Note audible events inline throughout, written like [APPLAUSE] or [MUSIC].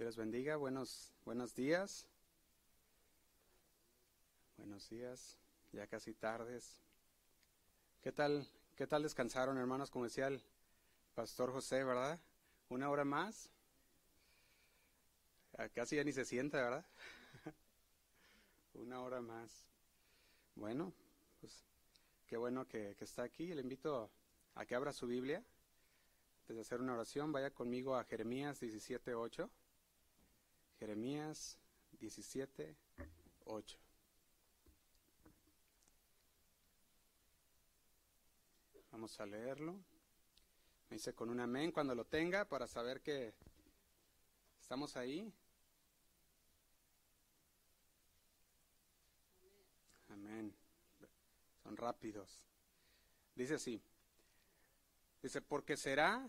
Dios les bendiga, buenos, buenos días. Buenos días, ya casi tardes. ¿Qué tal, qué tal descansaron, hermanos? Como decía el pastor José, ¿verdad? Una hora más. Ah, Casi ya ni se sienta, ¿verdad? [LAUGHS] Una hora más. Bueno, pues qué bueno que, está aquí. Le invito a que abra su Biblia. Antes de hacer una oración, vaya conmigo a Jeremías 17.8. Jeremías 17.8. Vamos a leerlo. Me dice con un amén cuando lo tenga para saber que estamos ahí. Amén. Son rápidos. Dice así. Dice, porque será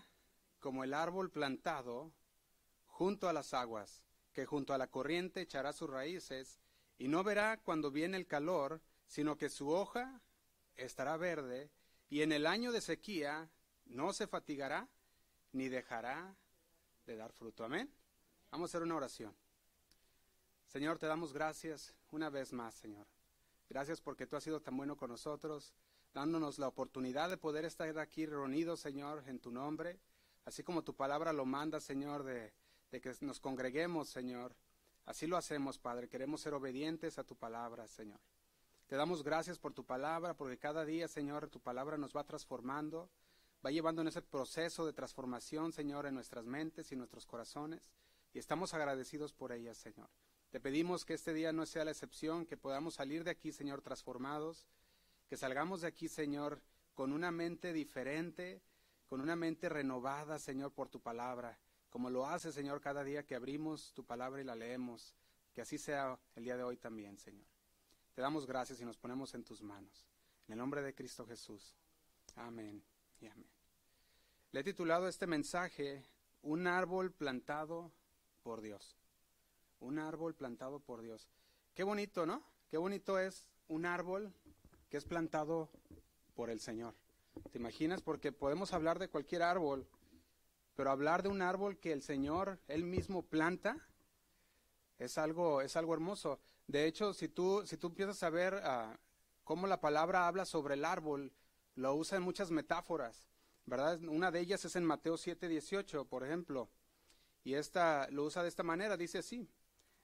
como el árbol plantado junto a las aguas, que junto a la corriente echará sus raíces, y no verá cuando viene el calor, sino que su hoja estará verde, y en el año de sequía no se fatigará, ni dejará de dar fruto. Amén. Vamos a hacer una oración. Señor, te damos gracias una vez más, Señor. Gracias porque tú has sido tan bueno con nosotros, dándonos la oportunidad de poder estar aquí reunidos, Señor, en tu nombre, así como tu palabra lo manda, Señor, de, de que nos congreguemos, Señor. Así lo hacemos, Padre. Queremos ser obedientes a tu palabra, Señor. Te damos gracias por tu palabra, porque cada día, Señor, tu palabra nos va transformando, va llevando en ese proceso de transformación, Señor, en nuestras mentes y nuestros corazones, y estamos agradecidos por ella, Señor. Te pedimos que este día no sea la excepción, que podamos salir de aquí, Señor, transformados, que salgamos de aquí, Señor, con una mente diferente, con una mente renovada, Señor, por tu palabra, como lo hace, Señor, cada día que abrimos tu palabra y la leemos, que así sea el día de hoy también, Señor. Te damos gracias y nos ponemos en tus manos. En el nombre de Cristo Jesús. Amén y amén. Le he titulado este mensaje, Un árbol plantado por Dios. Un árbol plantado por Dios. Qué bonito, ¿no? Qué bonito es un árbol que es plantado por el Señor. ¿Te imaginas? Porque podemos hablar de cualquier árbol, pero hablar de un árbol que el Señor, Él mismo planta, es algo, es algo hermoso. De hecho, si tú, si tú empiezas a ver uh, cómo la palabra habla sobre el árbol, lo usa en muchas metáforas, ¿verdad? Una de ellas es en Mateo 7, 18, por ejemplo. Y esta lo usa de esta manera, dice así.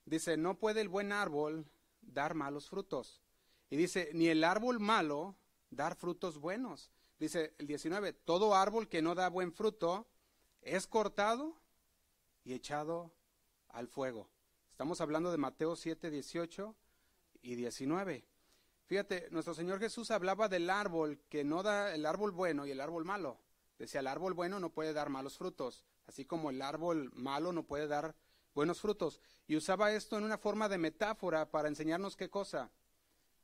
Dice, no puede el buen árbol dar malos frutos. Y dice, ni el árbol malo dar frutos buenos. Dice el 19, todo árbol que no da buen fruto es cortado y echado al fuego. Estamos hablando de Mateo 7, 18 y 19. Fíjate, nuestro Señor Jesús hablaba del árbol que no da el árbol bueno y el árbol malo. Decía, el árbol bueno no puede dar malos frutos, así como el árbol malo no puede dar buenos frutos. Y usaba esto en una forma de metáfora para enseñarnos qué cosa?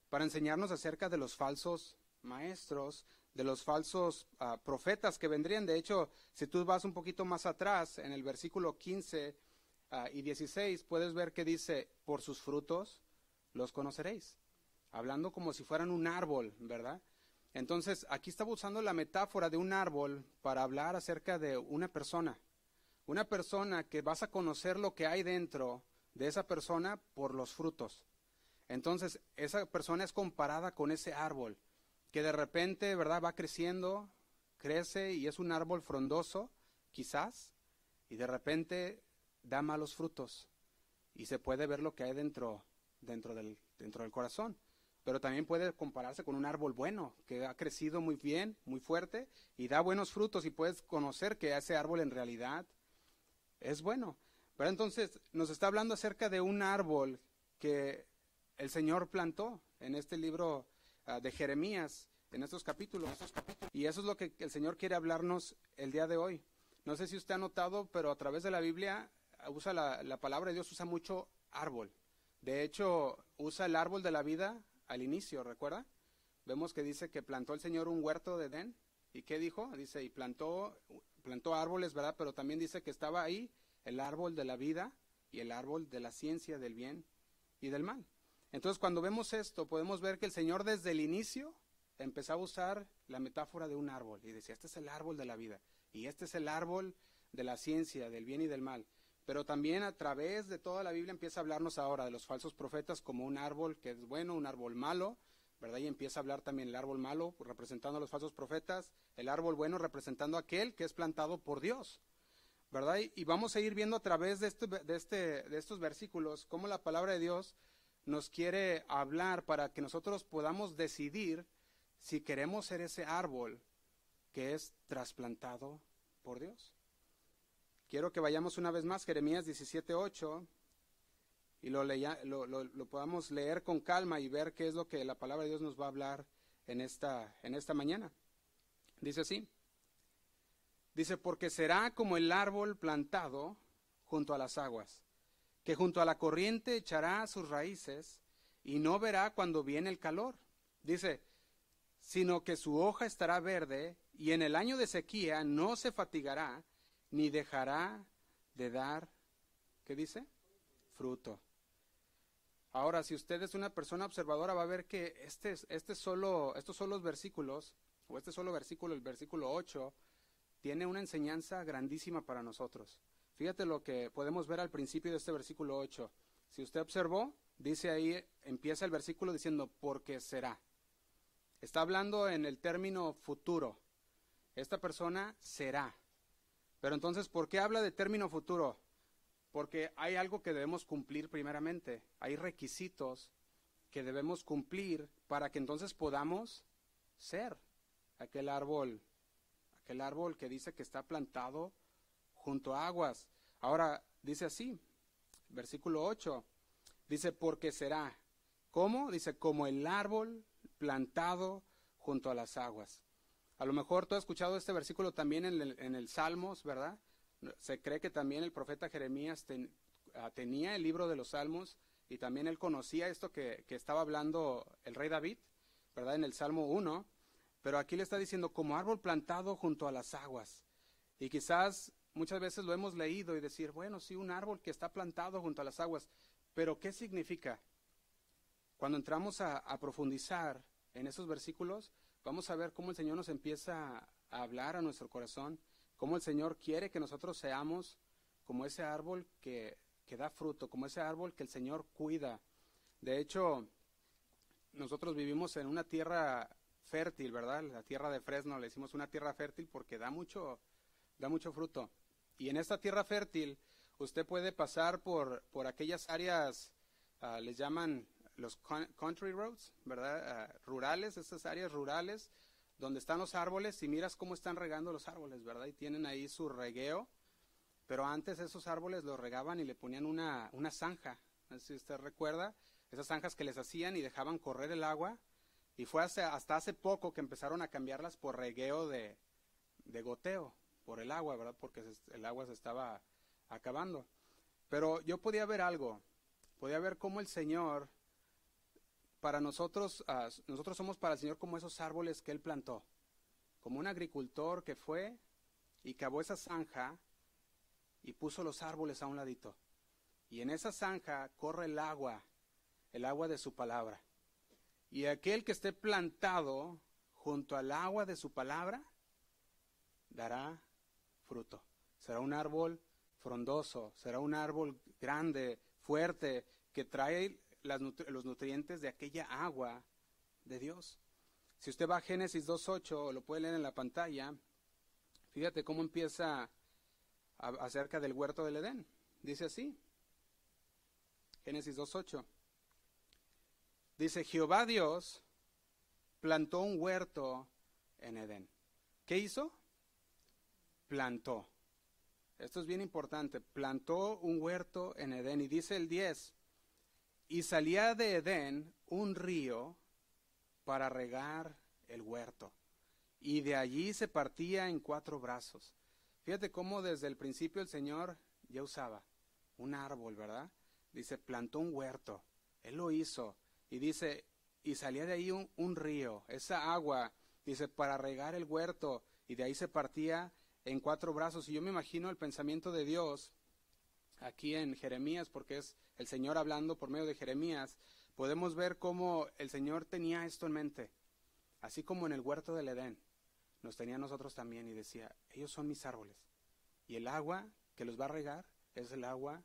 Para enseñarnos acerca de los falsos maestros, de los falsos uh, profetas que vendrían. De hecho, si tú vas un poquito más atrás, en el versículo 15 uh, y 16, puedes ver que dice, por sus frutos los conoceréis. Hablando como si fueran un árbol, ¿verdad? Entonces, aquí estaba usando la metáfora de un árbol para hablar acerca de una persona. Una persona que vas a conocer lo que hay dentro de esa persona por los frutos. Entonces, esa persona es comparada con ese árbol que de repente, ¿verdad? Va creciendo, crece y es un árbol frondoso, quizás, y de repente da malos frutos y se puede ver lo que hay dentro, dentro, del, dentro del corazón. Pero también puede compararse con un árbol bueno, que ha crecido muy bien, muy fuerte, y da buenos frutos y puedes conocer que ese árbol en realidad es bueno. Pero entonces nos está hablando acerca de un árbol que el Señor plantó en este libro uh, de Jeremías, en estos capítulos. Y eso es lo que el Señor quiere hablarnos el día de hoy. No sé si usted ha notado, pero a través de la Biblia usa la, la palabra de Dios, usa mucho árbol. De hecho, usa el árbol de la vida al inicio, ¿recuerda? Vemos que dice que plantó el Señor un huerto de Edén. ¿Y qué dijo? Dice, y plantó, plantó árboles, ¿verdad? Pero también dice que estaba ahí el árbol de la vida y el árbol de la ciencia del bien y del mal. Entonces, cuando vemos esto, podemos ver que el Señor desde el inicio empezó a usar la metáfora de un árbol y decía, este es el árbol de la vida y este es el árbol de la ciencia, del bien y del mal. pero también a través de toda la Biblia empieza a hablarnos ahora de los falsos profetas como un árbol que es bueno, un árbol malo, ¿verdad? Y empieza a hablar también el árbol malo representando a los falsos profetas, el árbol bueno representando a aquel que es plantado por Dios, ¿verdad? Y, vamos a ir viendo a través de, este, este, de estos versículos cómo la palabra de Dios nos quiere hablar para que nosotros podamos decidir si queremos ser ese árbol que es trasplantado por Dios. Quiero que vayamos una vez más, Jeremías 17.8, y lo, lo, podamos leer con calma y ver qué es lo que la palabra de Dios nos va a hablar en esta, en esta mañana. Dice así, dice, porque será como el árbol plantado junto a las aguas, que junto a la corriente echará sus raíces y no verá cuando viene el calor. Dice, sino que su hoja estará verde y en el año de sequía no se fatigará ni dejará de dar, ¿qué dice? Fruto. Ahora, si usted es una persona observadora, va a ver que este, este solo, estos son los versículos, o este solo versículo, el versículo 8, tiene una enseñanza grandísima para nosotros. Fíjate lo que podemos ver al principio de este versículo 8. Si usted observó, dice ahí, empieza el versículo diciendo, porque será. Está hablando en el término futuro. Esta persona será. Pero entonces, ¿por qué habla de término futuro? Porque hay algo que debemos cumplir primeramente. Hay requisitos que debemos cumplir para que entonces podamos ser aquel árbol, aquel árbol que dice que está plantado junto a aguas. Ahora dice así, versículo 8, dice, porque será. ¿Cómo? Dice, como el árbol plantado junto a las aguas. A lo mejor tú has escuchado este versículo también en el, Salmos, ¿verdad? Se cree que también el profeta Jeremías tenía el libro de los Salmos y también él conocía esto que, que estaba hablando el rey David, ¿verdad? En el Salmo 1. Pero aquí le está diciendo como árbol plantado junto a las aguas. Y quizás muchas veces lo hemos leído y decir, bueno, sí, un árbol que está plantado junto a las aguas. Pero ¿qué significa? Cuando entramos a, profundizar en esos versículos, vamos a ver cómo el Señor nos empieza a hablar a nuestro corazón, cómo el Señor quiere que nosotros seamos como ese árbol que, que da fruto, como ese árbol que el Señor cuida. De hecho, nosotros vivimos en una tierra fértil, ¿verdad? La tierra de Fresno, le decimos una tierra fértil porque da mucho, da mucho fruto. Y en esta tierra fértil, usted puede pasar por, por aquellas áreas, uh, les llaman los country roads, ¿verdad? Ah, rurales, estas áreas rurales, donde están los árboles y miras cómo están regando los árboles, ¿verdad? Y tienen ahí su regueo, pero antes esos árboles los regaban y le ponían una, una zanja, si usted recuerda, esas zanjas que les hacían y dejaban correr el agua, y fue hasta, hasta hace poco que empezaron a cambiarlas por regueo de, de goteo, por el agua, ¿verdad? Porque el agua se estaba acabando. Pero yo podía ver algo, podía ver cómo el Señor para nosotros, ah, nosotros somos para el Señor como esos árboles que Él plantó, como un agricultor que fue y cavó esa zanja y puso los árboles a un ladito. Y en esa zanja corre el agua, el agua de su palabra. Y aquel que esté plantado junto al agua de su palabra, dará fruto. Será un árbol frondoso, será un árbol grande, fuerte, que trae los nutrientes de aquella agua de Dios. Si usted va a Génesis 2.8, lo puede leer en la pantalla, fíjate cómo empieza acerca del huerto del Edén. Dice así, Génesis 2.8. Dice, Jehová Dios plantó un huerto en Edén. ¿Qué hizo? Plantó. Esto es bien importante. Plantó un huerto en Edén. Y dice el 10, y salía de Edén un río para regar el huerto. Y de allí se partía en cuatro brazos. Fíjate cómo desde el principio el Señor ya usaba un árbol, ¿verdad? Dice, plantó un huerto. Él lo hizo. Y dice, y salía de ahí un, un río, esa agua, dice, para regar el huerto. Y de ahí se partía en cuatro brazos. Y yo me imagino el pensamiento de Dios aquí en Jeremías, porque es el Señor hablando por medio de Jeremías, podemos ver cómo el Señor tenía esto en mente, así como en el huerto del Edén, nos tenía nosotros también y decía, ellos son mis árboles, y el agua que los va a regar es el agua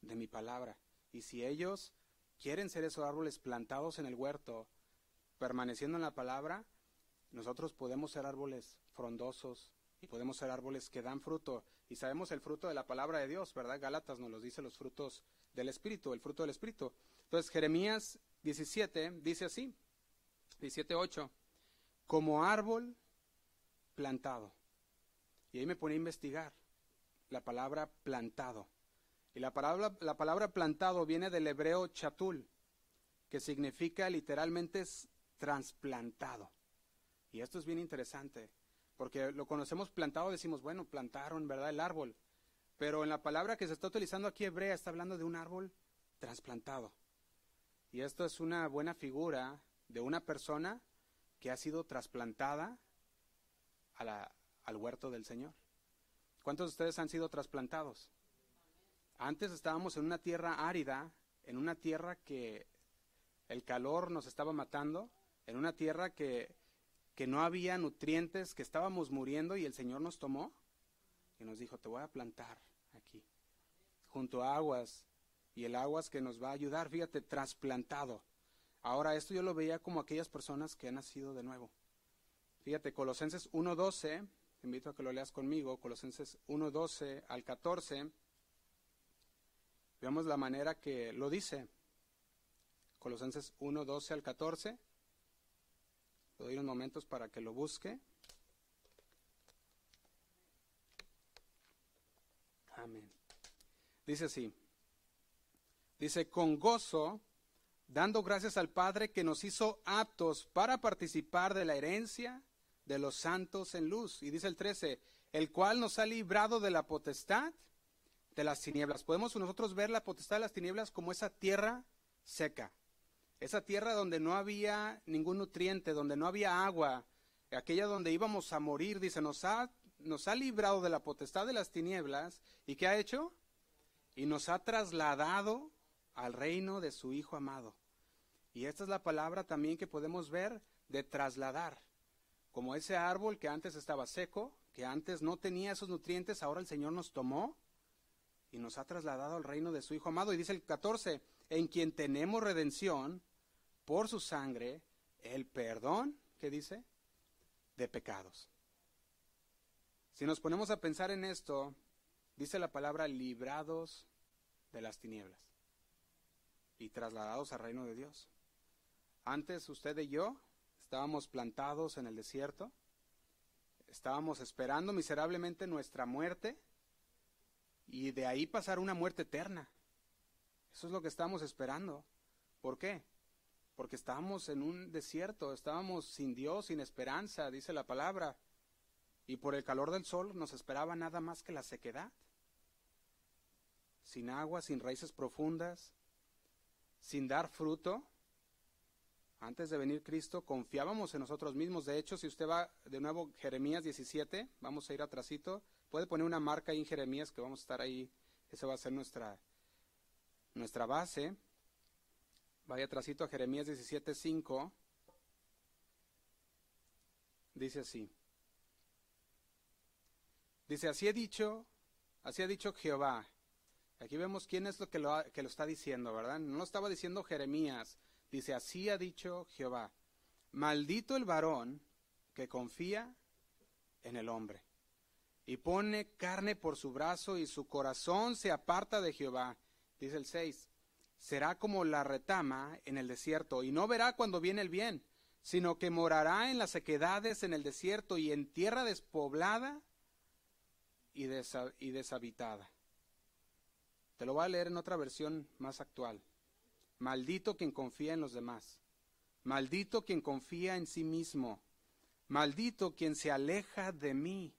de mi palabra. Y si ellos quieren ser esos árboles plantados en el huerto, permaneciendo en la palabra, nosotros podemos ser árboles frondosos y podemos ser árboles que dan fruto. Y sabemos el fruto de la palabra de Dios, ¿verdad? Gálatas nos los dice los frutos del Espíritu, el fruto del Espíritu. Entonces, Jeremías 17 dice así, 17.8, como árbol plantado. Y ahí me pone a investigar la palabra plantado. Y la palabra, la palabra plantado viene del hebreo chatul, que significa literalmente es trasplantado. Y esto es bien interesante, porque lo conocemos plantado, decimos, bueno, plantaron, ¿verdad? El árbol. Pero en la palabra que se está utilizando aquí hebrea está hablando de un árbol trasplantado. Y esto es una buena figura de una persona que ha sido trasplantada al huerto del Señor. ¿Cuántos de ustedes han sido trasplantados? Antes estábamos en una tierra árida, en una tierra que el calor nos estaba matando, en una tierra que, que no había nutrientes, que estábamos muriendo y el Señor nos tomó y nos dijo, te voy a plantar aquí, junto a aguas, y el aguas que nos va a ayudar, fíjate, trasplantado. Ahora, esto yo lo veía como aquellas personas que han nacido de nuevo. Fíjate, Colosenses 1.12, te invito a que lo leas conmigo, Colosenses 1.12 al 14, veamos la manera que lo dice. Colosenses 1.12 al 14, le doy unos momentos para que lo busque. Amén. Dice así, dice, con gozo, dando gracias al Padre que nos hizo aptos para participar de la herencia de los santos en luz. Y dice el 13, el cual nos ha librado de la potestad de las tinieblas. Podemos nosotros ver la potestad de las tinieblas como esa tierra seca, esa tierra donde no había ningún nutriente, donde no había agua, aquella donde íbamos a morir, dice, nos ha, nos ha librado de la potestad de las tinieblas. ¿Y qué ha hecho? y nos ha trasladado al reino de su Hijo amado. Y esta es la palabra también que podemos ver de trasladar. Como ese árbol que antes estaba seco, que antes no tenía esos nutrientes, ahora el Señor nos tomó y nos ha trasladado al reino de su Hijo amado. Y dice el 14, en quien tenemos redención por su sangre, el perdón, ¿qué dice? De pecados. Si nos ponemos a pensar en esto, Dice la palabra librados de las tinieblas y trasladados al reino de Dios. Antes usted y yo estábamos plantados en el desierto, estábamos esperando miserablemente nuestra muerte y de ahí pasar una muerte eterna. Eso es lo que estábamos esperando. ¿Por qué? Porque estábamos en un desierto, estábamos sin Dios, sin esperanza, dice la palabra, y por el calor del sol nos esperaba nada más que la sequedad sin agua, sin raíces profundas, sin dar fruto. Antes de venir Cristo, confiábamos en nosotros mismos. De hecho, si usted va de nuevo Jeremías 17, vamos a ir atrásito. Puede poner una marca ahí en Jeremías que vamos a estar ahí. Esa va a ser nuestra, nuestra base. Vaya atrásito a Jeremías 17, 5. Dice así. Dice, así he dicho, así ha dicho Jehová, Aquí vemos quién es lo que lo, que lo está diciendo, ¿verdad? No lo estaba diciendo Jeremías. Dice, así ha dicho Jehová. Maldito el varón que confía en el hombre y pone carne por su brazo y su corazón se aparta de Jehová. Dice el 6. Será como la retama en el desierto y no verá cuando viene el bien, sino que morará en las sequedades en el desierto y en tierra despoblada y, deshabitada. Te lo voy a leer en otra versión más actual. Maldito quien confía en los demás. Maldito quien confía en sí mismo. Maldito quien se aleja de mí.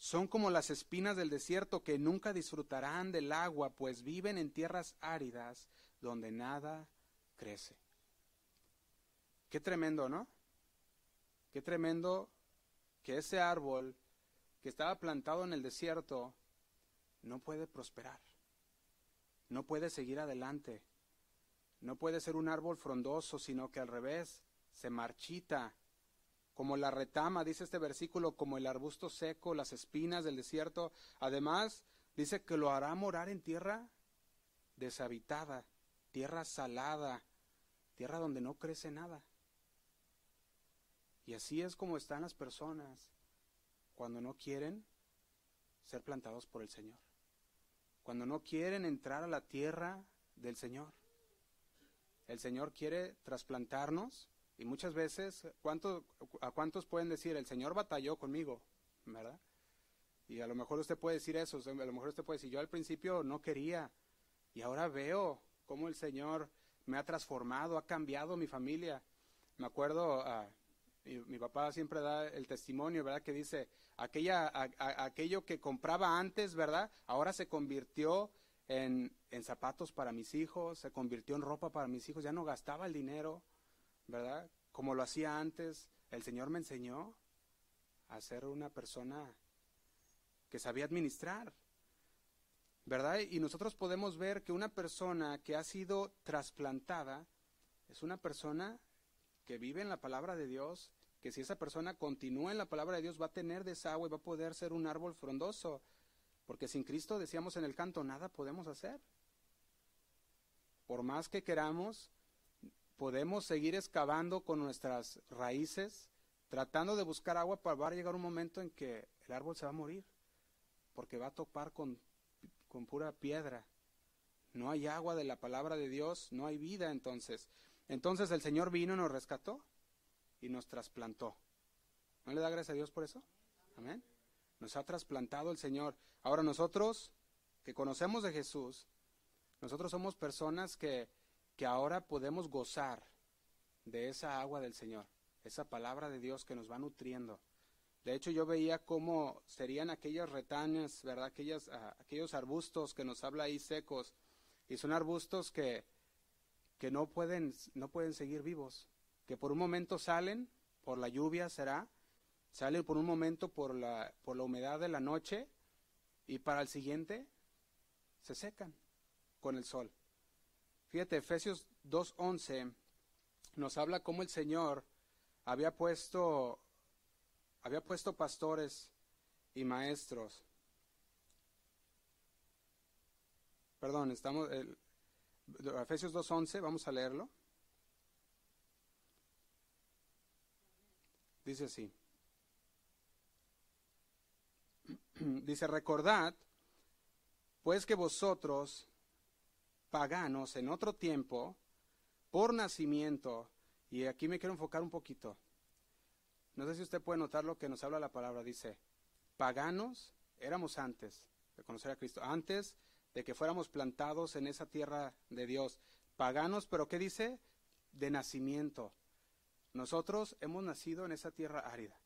Son como las espinas del desierto que nunca disfrutarán del agua, pues viven en tierras áridas donde nada crece. Qué tremendo, ¿no? Qué tremendo que ese árbol que estaba plantado en el desierto no puede prosperar no puede seguir adelante. No puede ser un árbol frondoso, sino que al revés, se marchita. Como la retama, dice este versículo, como el arbusto seco, las espinas del desierto. Además, Dice que lo hará morar en tierra deshabitada, tierra salada, tierra donde no crece nada. Y así es como están las personas cuando no quieren ser plantados por el Señor, cuando no quieren entrar a la tierra del Señor. El Señor quiere trasplantarnos y muchas veces, ¿a cuántos pueden decir, el Señor batalló conmigo? ¿Verdad? Y a lo mejor usted puede decir eso, a lo mejor usted puede decir, yo al principio no quería y ahora veo cómo el Señor me ha transformado, ha cambiado mi familia. Me acuerdo, uh, mi, papá siempre da el testimonio, ¿verdad? Que dice, aquella, aquello que compraba antes, ¿verdad? Ahora se convirtió en, en zapatos para mis hijos, se convirtió en ropa para mis hijos, ya no gastaba el dinero, ¿verdad? Como lo hacía antes. El Señor me enseñó a ser una persona que sabía administrar, ¿verdad? Y nosotros podemos ver que una persona que ha sido trasplantada es una persona que vive en la palabra de Dios, que si esa persona continúa en la palabra de Dios va a tener desagüe va a poder ser un árbol frondoso, porque sin Cristo, decíamos en el canto, nada podemos hacer. Por más que queramos, podemos seguir excavando con nuestras raíces, tratando de buscar agua para llegar un momento en que el árbol se va a morir, porque va a topar con, con pura piedra. No hay agua de la palabra de Dios, no hay vida entonces. Entonces el Señor vino, nos rescató y nos trasplantó. ¿No le da gracias a Dios por eso? Amén. Nos ha trasplantado el Señor. Ahora nosotros que conocemos de Jesús, nosotros somos personas que, que ahora podemos gozar de esa agua del Señor, esa palabra de Dios que nos va nutriendo. De hecho, yo veía cómo serían aquellas retanas, ¿verdad? Aquellas, ah, aquellos arbustos que nos habla ahí secos. Y son arbustos que, que no, pueden, no pueden seguir vivos. Que por un momento salen, por la lluvia será, salen por un momento por la, por la humedad de la noche y para el siguiente se secan con el sol. Fíjate, Efesios 2.11 nos habla cómo el Señor había puesto había puesto pastores y maestros. Perdón, estamos el, Efesios 2:11, vamos a leerlo. Dice así. [CLEARS THROAT] Dice, recordad, pues que vosotros, paganos en otro tiempo, por nacimiento, y aquí me quiero enfocar un poquito, no sé si usted puede notar lo que nos habla la palabra. Dice, paganos éramos antes de conocer a Cristo, antes de que fuéramos plantados en esa tierra de Dios. Paganos, pero ¿qué dice? De nacimiento. Nosotros hemos nacido en esa tierra árida.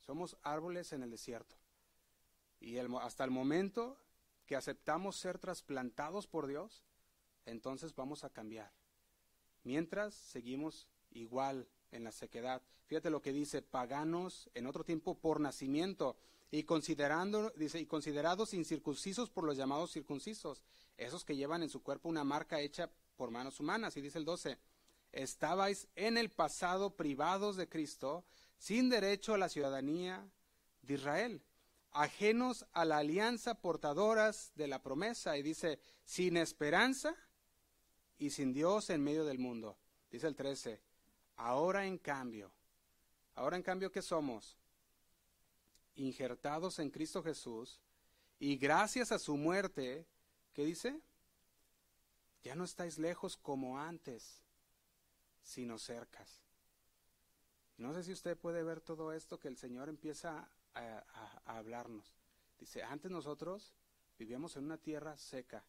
Somos árboles en el desierto. Y hasta el momento que aceptamos ser trasplantados por Dios, entonces vamos a cambiar. Mientras seguimos igual en la sequedad. Fíjate lo que dice, paganos en otro tiempo por nacimiento y considerando, dice, y considerados incircuncisos por los llamados circuncisos, esos que llevan en su cuerpo una marca hecha por manos humanas. Y dice el 12, estabais en el pasado privados de Cristo, sin derecho a la ciudadanía de Israel, ajenos a la alianza portadoras de la promesa. Y dice, sin esperanza y sin Dios en medio del mundo. Dice el 13, Ahora en cambio, ahora en cambio que somos injertados en Cristo Jesús y gracias a su muerte, ¿qué dice? Ya no estáis lejos como antes, sino cercas. No sé si usted puede ver todo esto que el Señor empieza a, a hablarnos. Dice, antes nosotros vivíamos en una tierra seca,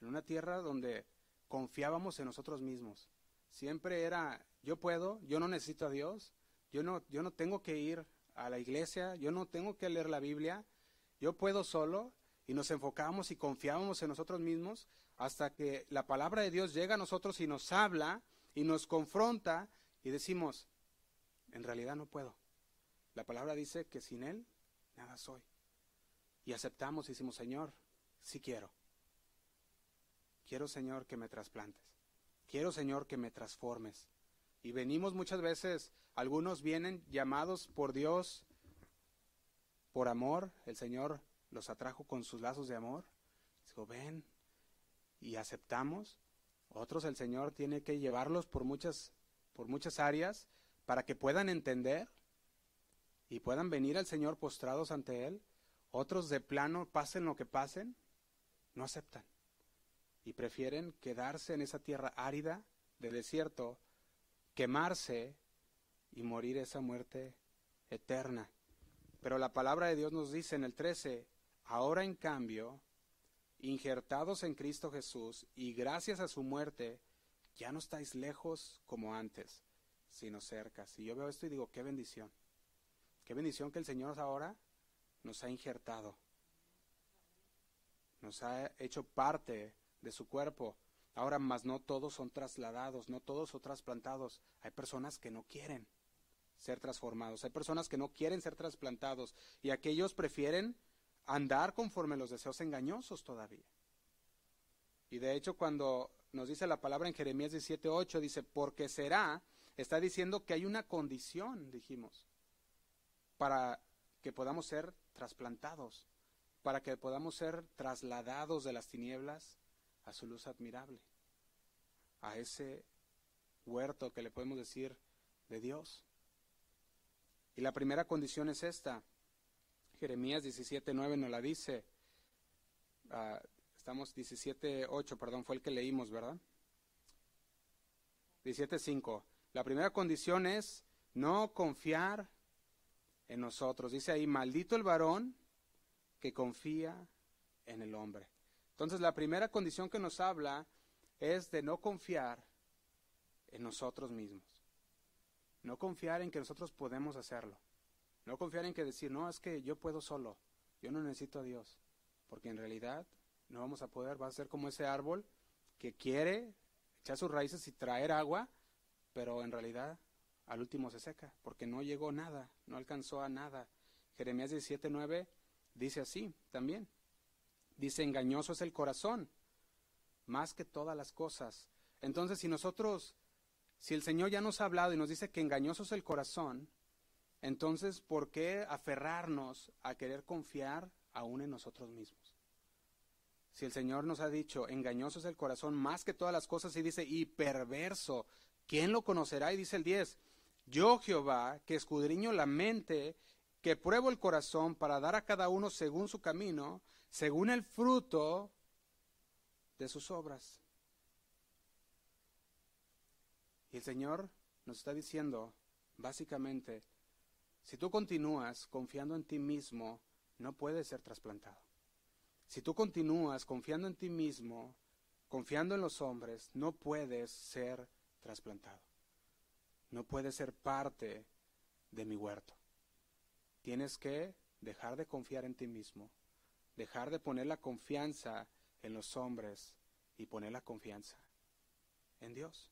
en una tierra donde confiábamos en nosotros mismos. Siempre era yo puedo, yo no necesito a Dios, yo no, yo no tengo que ir a la iglesia, yo no tengo que leer la Biblia, yo puedo solo y nos enfocamos y confiamos en nosotros mismos hasta que la palabra de Dios llega a nosotros y nos habla y nos confronta y decimos, en realidad no puedo. La palabra dice que sin Él nada soy. Y aceptamos y decimos, Señor, sí quiero. Quiero, Señor, que me trasplantes. Quiero, Señor, que me transformes. Y venimos muchas veces, algunos vienen llamados por Dios por amor, el Señor los atrajo con sus lazos de amor, Digo, ven y aceptamos. Otros el Señor tiene que llevarlos por muchas, por muchas áreas para que puedan entender y puedan venir al Señor postrados ante Él. Otros de plano, pasen lo que pasen, no aceptan y prefieren quedarse en esa tierra árida de desierto, quemarse y morir esa muerte eterna. Pero la palabra de Dios nos dice en el 13, ahora en cambio, injertados en Cristo Jesús y gracias a su muerte, ya no estáis lejos como antes, sino cerca. Si yo veo esto y digo, qué bendición. Qué bendición que el Señor ahora nos ha injertado. Nos ha hecho parte de su cuerpo. Ahora más no todos son trasladados, no todos son trasplantados. Hay personas que no quieren ser transformados, hay personas que no quieren ser trasplantados y aquellos prefieren andar conforme los deseos engañosos todavía. Y de hecho cuando nos dice la palabra en Jeremías 17:8 dice, "Porque será", está diciendo que hay una condición, dijimos, para que podamos ser trasplantados, para que podamos ser trasladados de las tinieblas a su luz admirable, a ese huerto que le podemos decir de Dios. Y la primera condición es esta. Jeremías 17.9 nos la dice. Uh, estamos 17.8, perdón, fue el que leímos, ¿verdad? 17.5. La primera condición es no confiar en nosotros. Dice ahí, maldito el varón que confía en el hombre. Entonces la primera condición que nos habla es de no confiar en nosotros mismos. No confiar en que nosotros podemos hacerlo. No confiar en que decir, no, es que yo puedo solo, yo no necesito a Dios. Porque en realidad no vamos a poder, va a ser como ese árbol que quiere echar sus raíces y traer agua, pero en realidad al último se seca, porque no llegó nada, no alcanzó a nada. Jeremías 17:9 dice así también. Dice, engañoso es el corazón, más que todas las cosas. Entonces, si nosotros, si el Señor ya nos ha hablado y nos dice que engañoso es el corazón, entonces, ¿por qué aferrarnos a querer confiar aún en nosotros mismos? Si el Señor nos ha dicho, engañoso es el corazón más que todas las cosas, y dice, y perverso, ¿quién lo conocerá? Y dice el 10, yo Jehová, que escudriño la mente, que pruebo el corazón para dar a cada uno según su camino, según el fruto de sus obras. Y el Señor nos está diciendo, básicamente, si tú continúas confiando en ti mismo, no puedes ser trasplantado. Si tú continúas confiando en ti mismo, confiando en los hombres, no puedes ser trasplantado. No puedes ser parte de mi huerto. Tienes que dejar de confiar en ti mismo dejar de poner la confianza en los hombres y poner la confianza en Dios.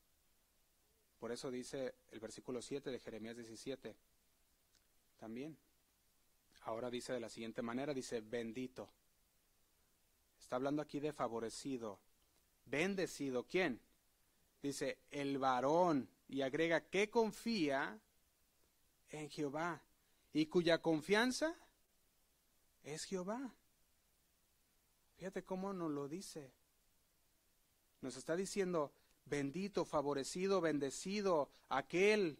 Por eso dice el versículo 7 de Jeremías 17. También. Ahora dice de la siguiente manera, dice, bendito. Está hablando aquí de favorecido. Bendecido. ¿Quién? Dice, el varón. Y agrega, que confía en Jehová. Y cuya confianza es Jehová. Fíjate cómo nos lo dice. Nos está diciendo, bendito, favorecido, bendecido, aquel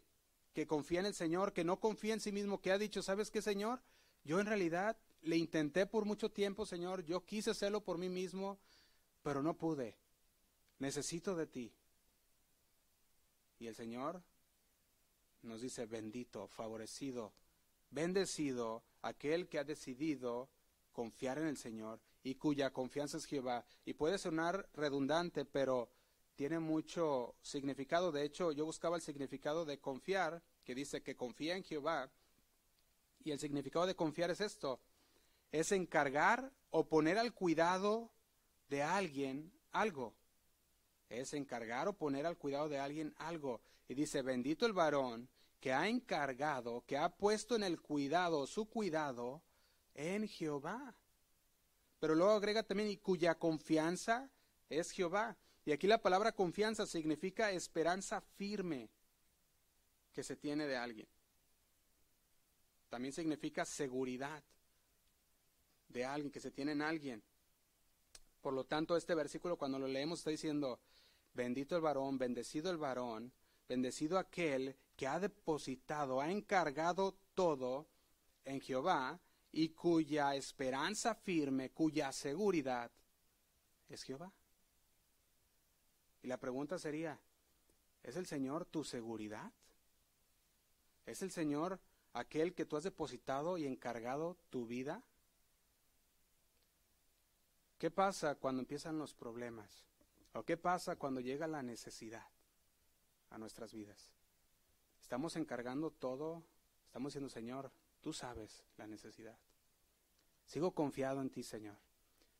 que confía en el Señor, que no confía en sí mismo, que ha dicho, ¿sabes qué, Señor? Yo en realidad le intenté por mucho tiempo, Señor, yo quise hacerlo por mí mismo, pero no pude. Necesito de ti. Y el Señor nos dice, bendito, favorecido, bendecido, aquel que ha decidido confiar en el Señor y cuya confianza es Jehová. Y puede sonar redundante, pero tiene mucho significado. De hecho, yo buscaba el significado de confiar, que dice que confía en Jehová. Y el significado de confiar es esto, es encargar o poner al cuidado de alguien algo. Es encargar o poner al cuidado de alguien algo. Y dice, bendito el varón que ha encargado, que ha puesto en el cuidado, su cuidado, en Jehová. Pero luego agrega también y cuya confianza es Jehová. Y aquí la palabra confianza significa esperanza firme que se tiene de alguien. También significa seguridad de alguien, que se tiene en alguien. Por lo tanto, este versículo cuando lo leemos está diciendo, bendito el varón, bendecido el varón, bendecido aquel que ha depositado, ha encargado todo en Jehová y cuya esperanza firme, cuya seguridad es Jehová. Y la pregunta sería, ¿es el Señor tu seguridad? ¿Es el Señor aquel que tú has depositado y encargado tu vida? ¿Qué pasa cuando empiezan los problemas? ¿O qué pasa cuando llega la necesidad a nuestras vidas? Estamos encargando todo, estamos diciendo, Señor, tú sabes la necesidad. Sigo confiado en ti, Señor.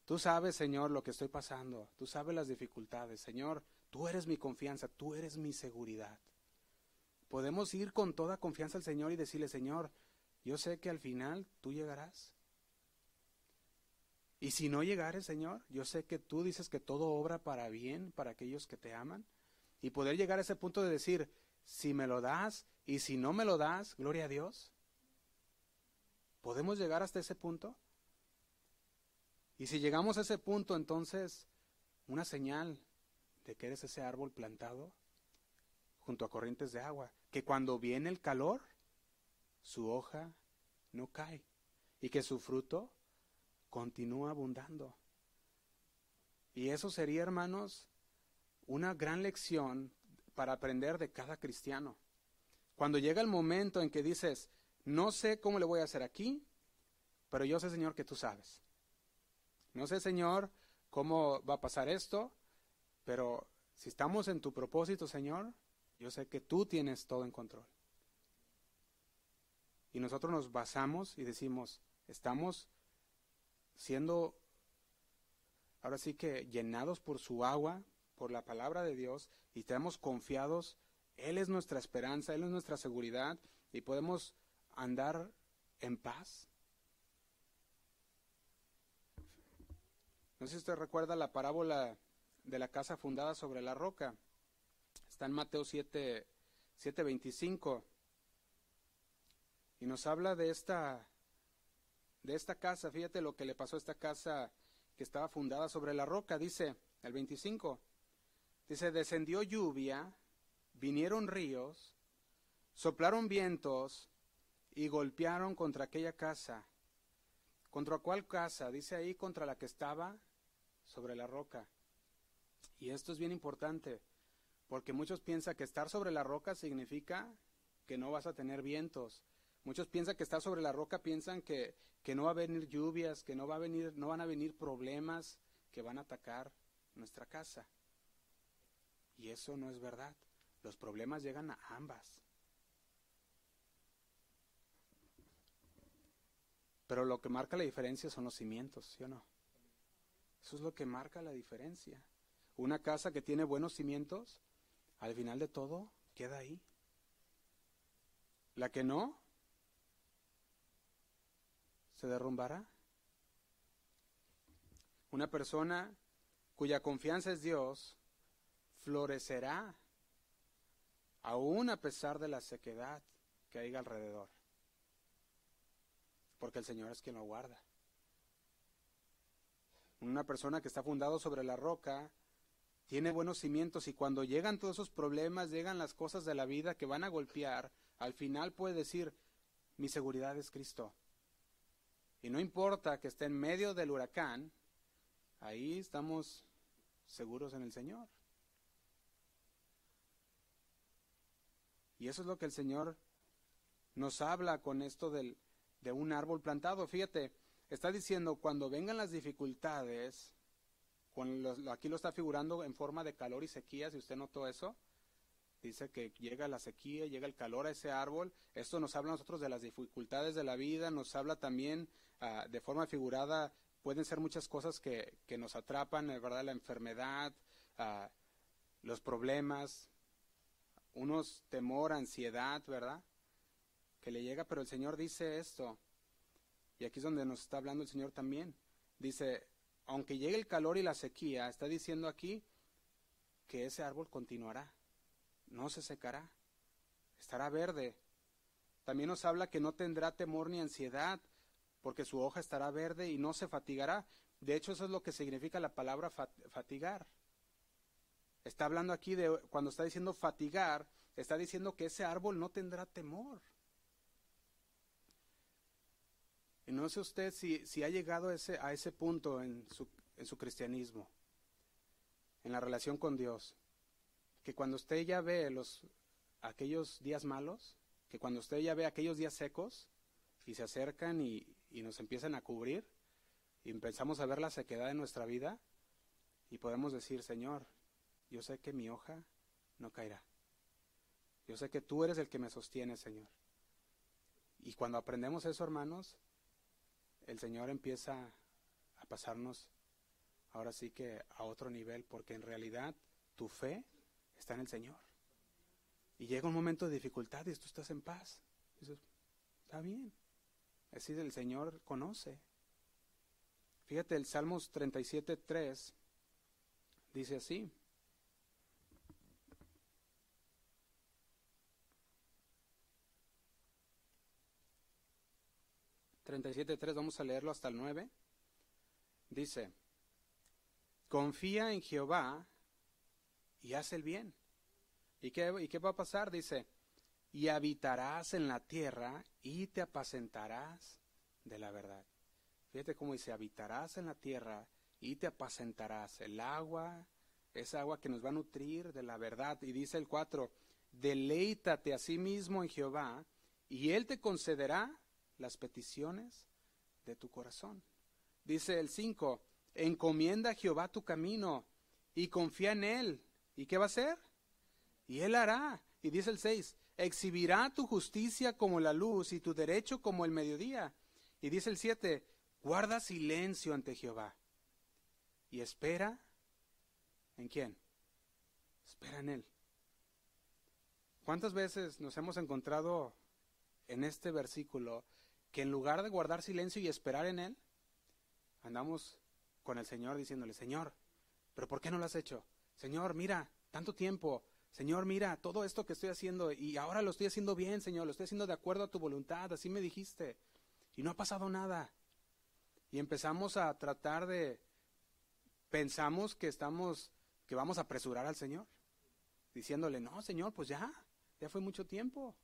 Tú sabes, Señor, lo que estoy pasando. Tú sabes las dificultades. Señor, tú eres mi confianza, tú eres mi seguridad. Podemos ir con toda confianza al Señor y decirle, Señor, yo sé que al final tú llegarás. Y si no llegares, Señor, yo sé que tú dices que todo obra para bien para aquellos que te aman. Y poder llegar a ese punto de decir, si me lo das y si no me lo das, gloria a Dios. ¿Podemos llegar hasta ese punto? Y si llegamos a ese punto, entonces, una señal de que eres ese árbol plantado junto a corrientes de agua, que cuando viene el calor, su hoja no cae y que su fruto continúa abundando. Y eso sería, hermanos, una gran lección para aprender de cada cristiano. Cuando llega el momento en que dices, no sé cómo le voy a hacer aquí, pero yo sé, Señor, que tú sabes. No sé, Señor, cómo va a pasar esto, pero si estamos en tu propósito, Señor, yo sé que tú tienes todo en control. Y nosotros nos basamos y decimos, estamos siendo ahora sí que llenados por su agua, por la palabra de Dios, y estamos confiados, Él es nuestra esperanza, Él es nuestra seguridad, y podemos andar en paz. No sé si usted recuerda la parábola de la casa fundada sobre la roca. Está en Mateo 7, 7:25. Y nos habla de esta, de esta casa. Fíjate lo que le pasó a esta casa que estaba fundada sobre la roca. Dice el 25. Dice, descendió lluvia, vinieron ríos, soplaron vientos y golpearon contra aquella casa. ¿Contra cuál casa? Dice ahí contra la que estaba sobre la roca. Y esto es bien importante, porque muchos piensan que estar sobre la roca significa que no vas a tener vientos. Muchos piensan que estar sobre la roca piensan que, que no va a venir lluvias, que no va a venir, no van a venir problemas que van a atacar nuestra casa. Y eso no es verdad. Los problemas llegan a ambas. Pero lo que marca la diferencia son los cimientos, ¿sí o no? Eso es lo que marca la diferencia. Una casa que tiene buenos cimientos, al final de todo, queda ahí. La que no, se derrumbará. Una persona cuya confianza es Dios, florecerá, aún a pesar de la sequedad que haya alrededor, porque el Señor es quien lo guarda. Una persona que está fundado sobre la roca tiene buenos cimientos y cuando llegan todos esos problemas, llegan las cosas de la vida que van a golpear, al final puede decir, mi seguridad es Cristo. Y no importa que esté en medio del huracán, ahí estamos seguros en el Señor. Y eso es lo que el Señor nos habla con esto del, de un árbol plantado. Fíjate, está diciendo, cuando vengan las dificultades, aquí lo está figurando en forma de calor y sequía, si usted notó eso, dice que llega la sequía, llega el calor a ese árbol, esto nos habla a nosotros de las dificultades de la vida, nos habla también ah, de forma figurada, pueden ser muchas cosas que, que nos atrapan, ¿verdad? La enfermedad, ah, los problemas, unos temor, ansiedad, ¿verdad? Que le llega, pero el Señor dice esto, y aquí es donde nos está hablando el Señor también. Dice, aunque llegue el calor y la sequía, está diciendo aquí que ese árbol continuará, no se secará, estará verde. También nos habla que no tendrá temor ni ansiedad, porque su hoja estará verde y no se fatigará. De hecho, eso es lo que significa la palabra fatigar. Está hablando aquí de, cuando está diciendo fatigar, está diciendo que ese árbol no tendrá temor. Y no sé usted si, si ha llegado a ese, a ese punto en su, en su cristianismo, en la relación con Dios, que cuando usted ya ve los, aquellos días malos, que cuando usted ya ve aquellos días secos y se acercan y, y nos empiezan a cubrir y empezamos a ver la sequedad de nuestra vida y podemos decir, Señor, yo sé que mi hoja no caerá. Yo sé que tú eres el que me sostiene, Señor. Y cuando aprendemos eso, hermanos, el Señor empieza a pasarnos ahora sí que a otro nivel, porque en realidad tu fe está en el Señor. Y llega un momento de dificultad y tú estás en paz. dices, está bien. Así el Señor conoce. Fíjate, el Salmos 37.3 dice así. 37.3, vamos a leerlo hasta el 9. Dice, confía en Jehová y haz el bien. ¿Y qué, ¿Y qué va a pasar? Dice, y habitarás en la tierra y te apacentarás de la verdad. Fíjate cómo dice, habitarás en la tierra y te apacentarás. El agua, es agua que nos va a nutrir de la verdad. Y dice el 4, deleítate a sí mismo en Jehová y él te concederá las peticiones de tu corazón. Dice el 5, encomienda a Jehová tu camino y confía en él. ¿Y qué va a hacer? Y él hará. Y dice el 6, exhibirá tu justicia como la luz y tu derecho como el mediodía. Y dice el 7, guarda silencio ante Jehová y espera en quién? Espera en él. ¿Cuántas veces nos hemos encontrado en este versículo que en lugar de guardar silencio y esperar en Él, andamos con el Señor diciéndole, Señor, pero ¿por qué no lo has hecho? Señor, mira, tanto tiempo. Señor, mira, todo esto que estoy haciendo y ahora lo estoy haciendo bien, Señor, lo estoy haciendo de acuerdo a tu voluntad, así me dijiste. Y no ha pasado nada. Y empezamos a tratar de, pensamos que estamos, que vamos a apresurar al Señor, diciéndole, no, Señor, pues ya, ya fue mucho tiempo.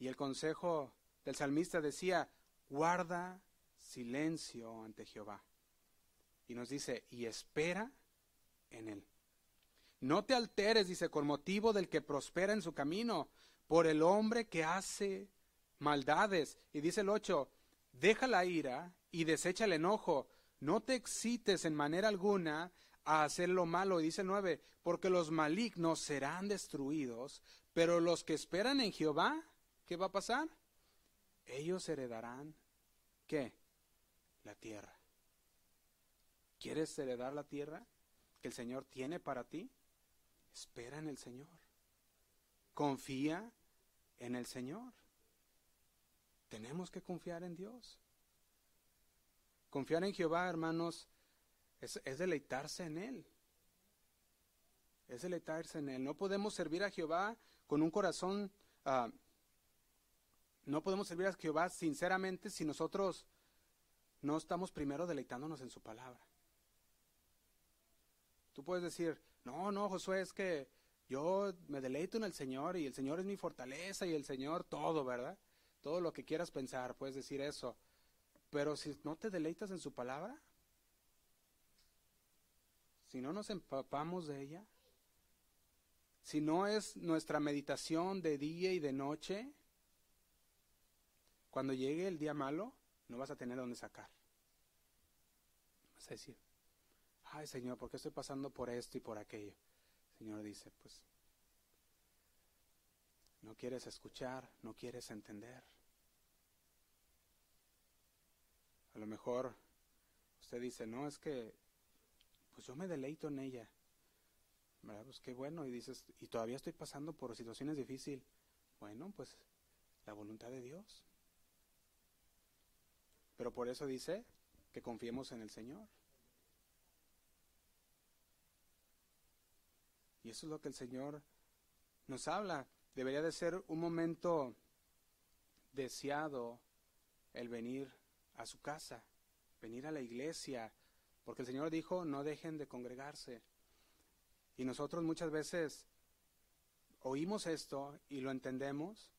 Y el consejo del salmista decía, guarda silencio ante Jehová. Y nos dice, y espera en él. No te alteres, dice, con motivo del que prospera en su camino, por el hombre que hace maldades. Y dice el 8, deja la ira y desecha el enojo. No te excites en manera alguna a hacer lo malo. Y dice el 9, porque los malignos serán destruidos, pero los que esperan en Jehová ¿qué va a pasar? Ellos heredarán, ¿qué? La tierra. ¿Quieres heredar la tierra que el Señor tiene para ti? Espera en el Señor. Confía en el Señor. Tenemos que confiar en Dios. Confiar en Jehová, hermanos, es, deleitarse en Él. Es deleitarse en Él. No podemos servir a Jehová con un corazón uh, no podemos servir a Jehová sinceramente si nosotros no estamos primero deleitándonos en su palabra. Tú puedes decir, no, no, Josué, es que yo me deleito en el Señor y el Señor es mi fortaleza y el Señor todo, ¿verdad? Todo lo que quieras pensar, puedes decir eso. Pero si no te deleitas en su palabra, si no nos empapamos de ella, si no es nuestra meditación de día y de noche, cuando llegue el día malo, no vas a tener dónde sacar. Vas a decir, ay Señor, ¿por qué estoy pasando por esto y por aquello? El Señor dice, pues, no quieres escuchar, no quieres entender. A lo mejor usted dice, no, es que, pues yo me deleito en ella. ¿Verdad? Pues qué bueno. Y dices, y todavía estoy pasando por situaciones difíciles. Bueno, pues la voluntad de Dios. Pero por eso dice que confiemos en el Señor. Y eso es lo que el Señor nos habla. Debería de ser un momento deseado el venir a su casa. venir a la iglesia, porque el Señor dijo, no dejen de congregarse. Y nosotros muchas veces oímos esto y lo entendemos,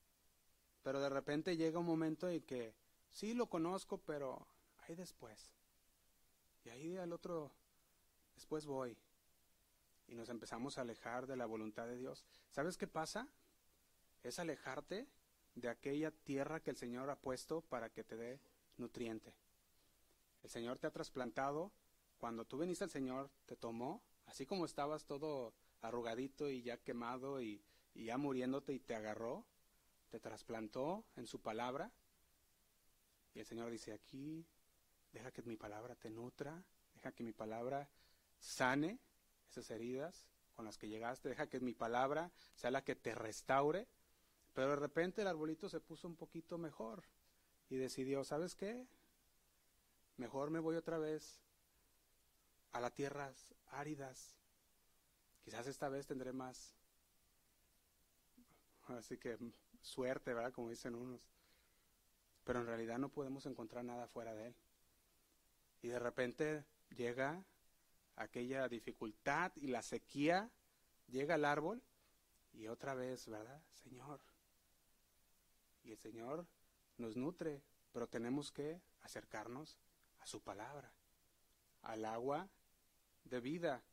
pero de repente llega un momento en que sí lo conozco, pero ahí después. Y ahí al otro, después voy. Y nos empezamos a alejar de la voluntad de Dios. ¿Sabes qué pasa? Es alejarte de aquella tierra que el Señor ha puesto para que te dé nutriente. El Señor te ha trasplantado. Cuando tú viniste al Señor, te tomó, así como estabas todo arrugadito y ya quemado y ya muriéndote y te agarró, te trasplantó en su palabra. Y el Señor dice, aquí, deja que mi palabra te nutra, deja que mi palabra sane esas heridas con las que llegaste, deja que mi palabra sea la que te restaure. Pero de repente el arbolito se puso un poquito mejor y decidió, ¿sabes qué? Mejor me voy otra vez a las tierras áridas. Quizás esta vez tendré más. Así que suerte, ¿verdad? Como dicen unos. Pero en realidad no podemos encontrar nada fuera de él. Y de repente llega aquella dificultad y la sequía, llega al árbol y otra vez, ¿verdad? Señor. Y el Señor nos nutre, pero tenemos que acercarnos a su palabra, al agua de vida.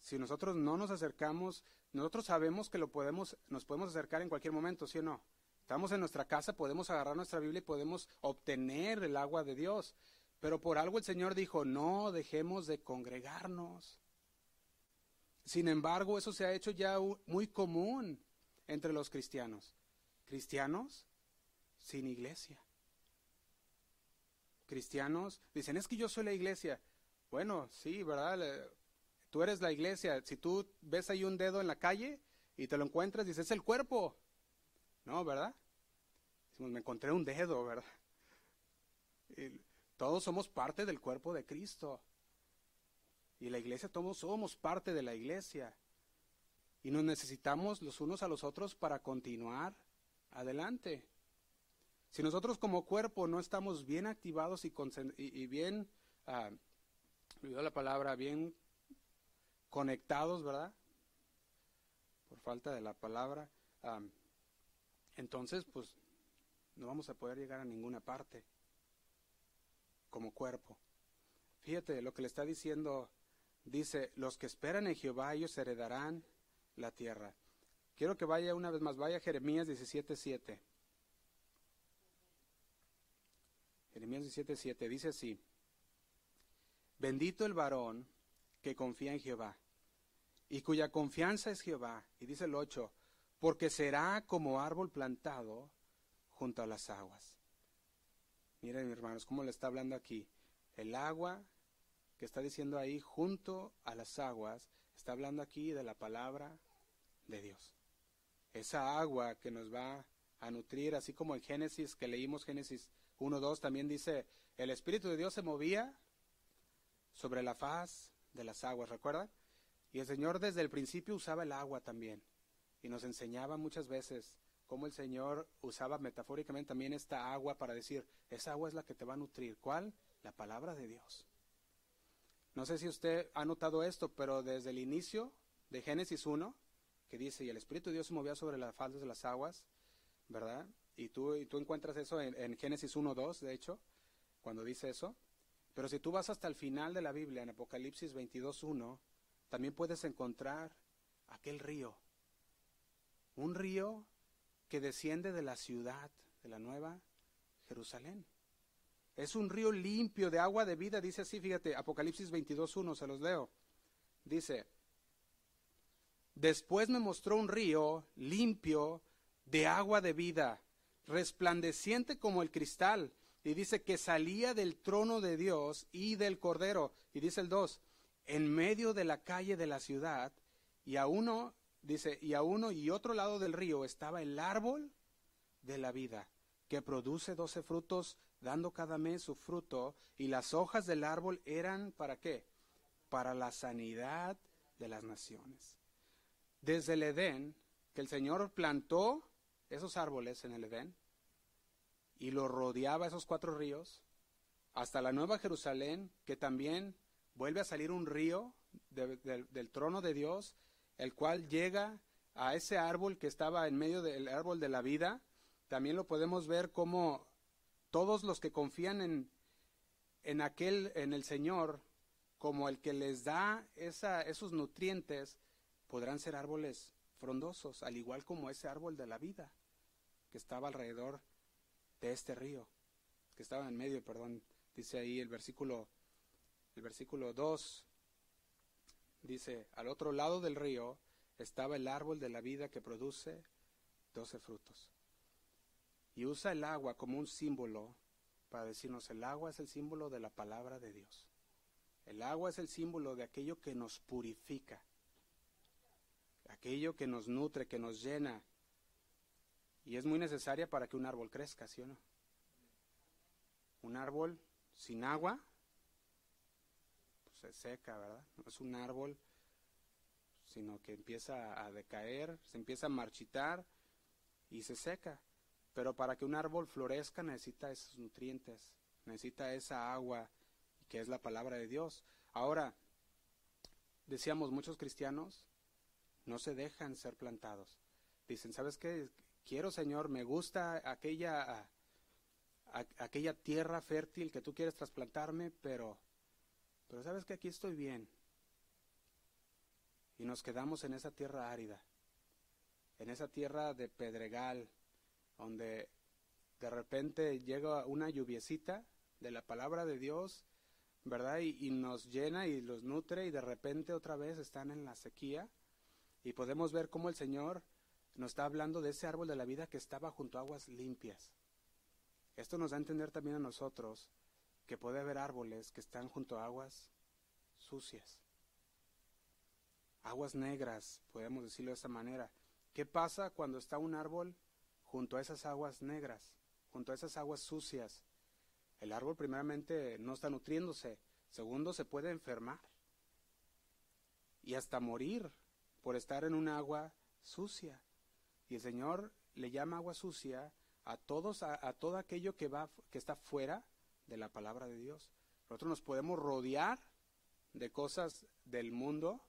Si nosotros no nos acercamos, nosotros sabemos que lo podemos, nos podemos acercar en cualquier momento, ¿sí o no? Estamos en nuestra casa, podemos agarrar nuestra Biblia y podemos obtener el agua de Dios. Pero por algo el Señor dijo, no dejemos de congregarnos. Sin embargo, eso se ha hecho ya muy común entre los cristianos. Cristianos sin iglesia. Cristianos dicen, es que yo soy la iglesia. Bueno, sí, ¿verdad? Tú eres la iglesia. Si tú ves ahí un dedo en la calle y te lo encuentras, dices, es el cuerpo. No, ¿verdad? me encontré un dedo, ¿verdad? todos somos parte del cuerpo de Cristo. Y la iglesia, todos somos parte de la iglesia. Y nos necesitamos los unos a los otros para continuar adelante. Si nosotros como cuerpo no estamos bien activados y, bien, ah, olvidó la palabra, bien conectados, ¿verdad? Por falta de la palabra, ah, entonces pues no vamos a poder llegar a ninguna parte como cuerpo. Fíjate lo que le está diciendo, dice, los que esperan en Jehová, ellos heredarán la tierra. Quiero que vaya una vez más, vaya Jeremías 17.7. Jeremías 17.7 dice así, bendito el varón que confía en Jehová y cuya confianza es Jehová. Y dice el 8, porque será como árbol plantado junto a las aguas. Miren, hermanos, cómo le está hablando aquí. El agua que está diciendo ahí junto a las aguas, está hablando aquí de la palabra de Dios. Esa agua que nos va a nutrir, así como en Génesis, que leímos Génesis 1.2, también dice, el Espíritu de Dios se movía sobre la faz de las aguas, ¿recuerdan? Y el Señor desde el principio usaba el agua también. Y nos enseñaba muchas veces cómo el Señor usaba metafóricamente también esta agua para decir, esa agua es la que te va a nutrir. ¿Cuál? La palabra de Dios. No sé si usted ha notado esto, pero desde el inicio de Génesis 1, que dice, y el Espíritu de Dios se movía sobre las faldas de las aguas, ¿verdad? Y tú, y tú encuentras eso en, en Génesis 1.2, de hecho, cuando dice eso. Pero si tú vas hasta el final de la Biblia, en Apocalipsis 22.1, también puedes encontrar aquel río. Un río que desciende de la ciudad, de la nueva Jerusalén. Es un río limpio de agua de vida, dice así, fíjate, Apocalipsis 22.1, se los leo. Dice, después me mostró un río limpio de agua de vida, resplandeciente como el cristal, y dice que salía del trono de Dios y del Cordero. Y dice el 2, en medio de la calle de la ciudad, y a uno, dice, y a uno y otro lado del río estaba el árbol de la vida, que produce doce frutos, dando cada mes su fruto, y las hojas del árbol eran para qué? Para la sanidad de las naciones. Desde el Edén, que el Señor plantó esos árboles en el Edén y lo rodeaba esos cuatro ríos, hasta la Nueva Jerusalén, que también vuelve a salir un río del trono de Dios, el cual llega a ese árbol que estaba en medio del árbol de la vida. También lo podemos ver como todos los que confían en, en aquel, en el Señor, como el que les da esa, esos nutrientes, podrán ser árboles frondosos, al igual como ese árbol de la vida que estaba alrededor de este río, que estaba en medio, perdón, dice ahí el versículo, el versículo 2, dice, al otro lado del río estaba el árbol de la vida que produce doce frutos. Y usa el agua como un símbolo para decirnos, el agua es el símbolo de la palabra de Dios. El agua es el símbolo de aquello que nos purifica, aquello que nos nutre, que nos llena. Y es muy necesaria para que un árbol crezca, ¿sí o no? Un árbol sin agua, se seca, ¿verdad? No es un árbol, sino que empieza a decaer, se empieza a marchitar y se seca. Pero para que un árbol florezca necesita esos nutrientes, necesita esa agua, que es la palabra de Dios. Ahora, decíamos, muchos cristianos no se dejan ser plantados. Dicen, ¿sabes qué? Quiero, Señor, me gusta aquella, aquella tierra fértil que tú quieres trasplantarme, pero, pero ¿sabes que Aquí estoy bien. Y nos quedamos en esa tierra árida, en esa tierra de pedregal, donde de repente llega una lluviecita de la palabra de Dios, ¿verdad? Y, nos llena y los nutre y de repente otra vez están en la sequía y podemos ver cómo el Señor nos está hablando de ese árbol de la vida que estaba junto a aguas limpias. Esto nos da a entender también a nosotros que puede haber árboles que están junto a aguas sucias, aguas negras, podemos decirlo de esta manera. ¿Qué pasa cuando está un árbol junto a esas aguas negras, junto a esas aguas sucias. El árbol primeramente no está nutriéndose, segundo se puede enfermar y hasta morir por estar en un agua sucia. Y el Señor le llama agua sucia a todos, a, todo aquello que va, que está fuera de la palabra de Dios. Nosotros nos podemos rodear de cosas del mundo,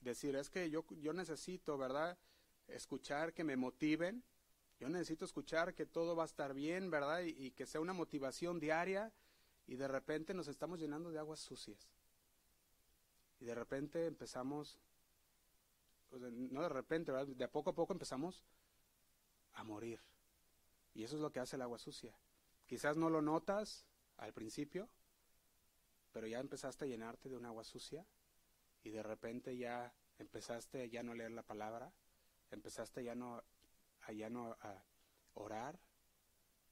decir, es que yo, yo necesito, ¿verdad? escuchar que me motiven. Yo necesito escuchar que todo va a estar bien, ¿verdad? Y, que sea una motivación diaria. Y de repente nos estamos llenando de aguas sucias. Y de repente empezamos, pues, no de repente, ¿verdad? De poco a poco empezamos a morir. Y eso es lo que hace el agua sucia. Quizás no lo notas al principio, pero ya empezaste a llenarte de un agua sucia y de repente ya empezaste ya no leer la palabra, empezaste ya no, a ya no a orar,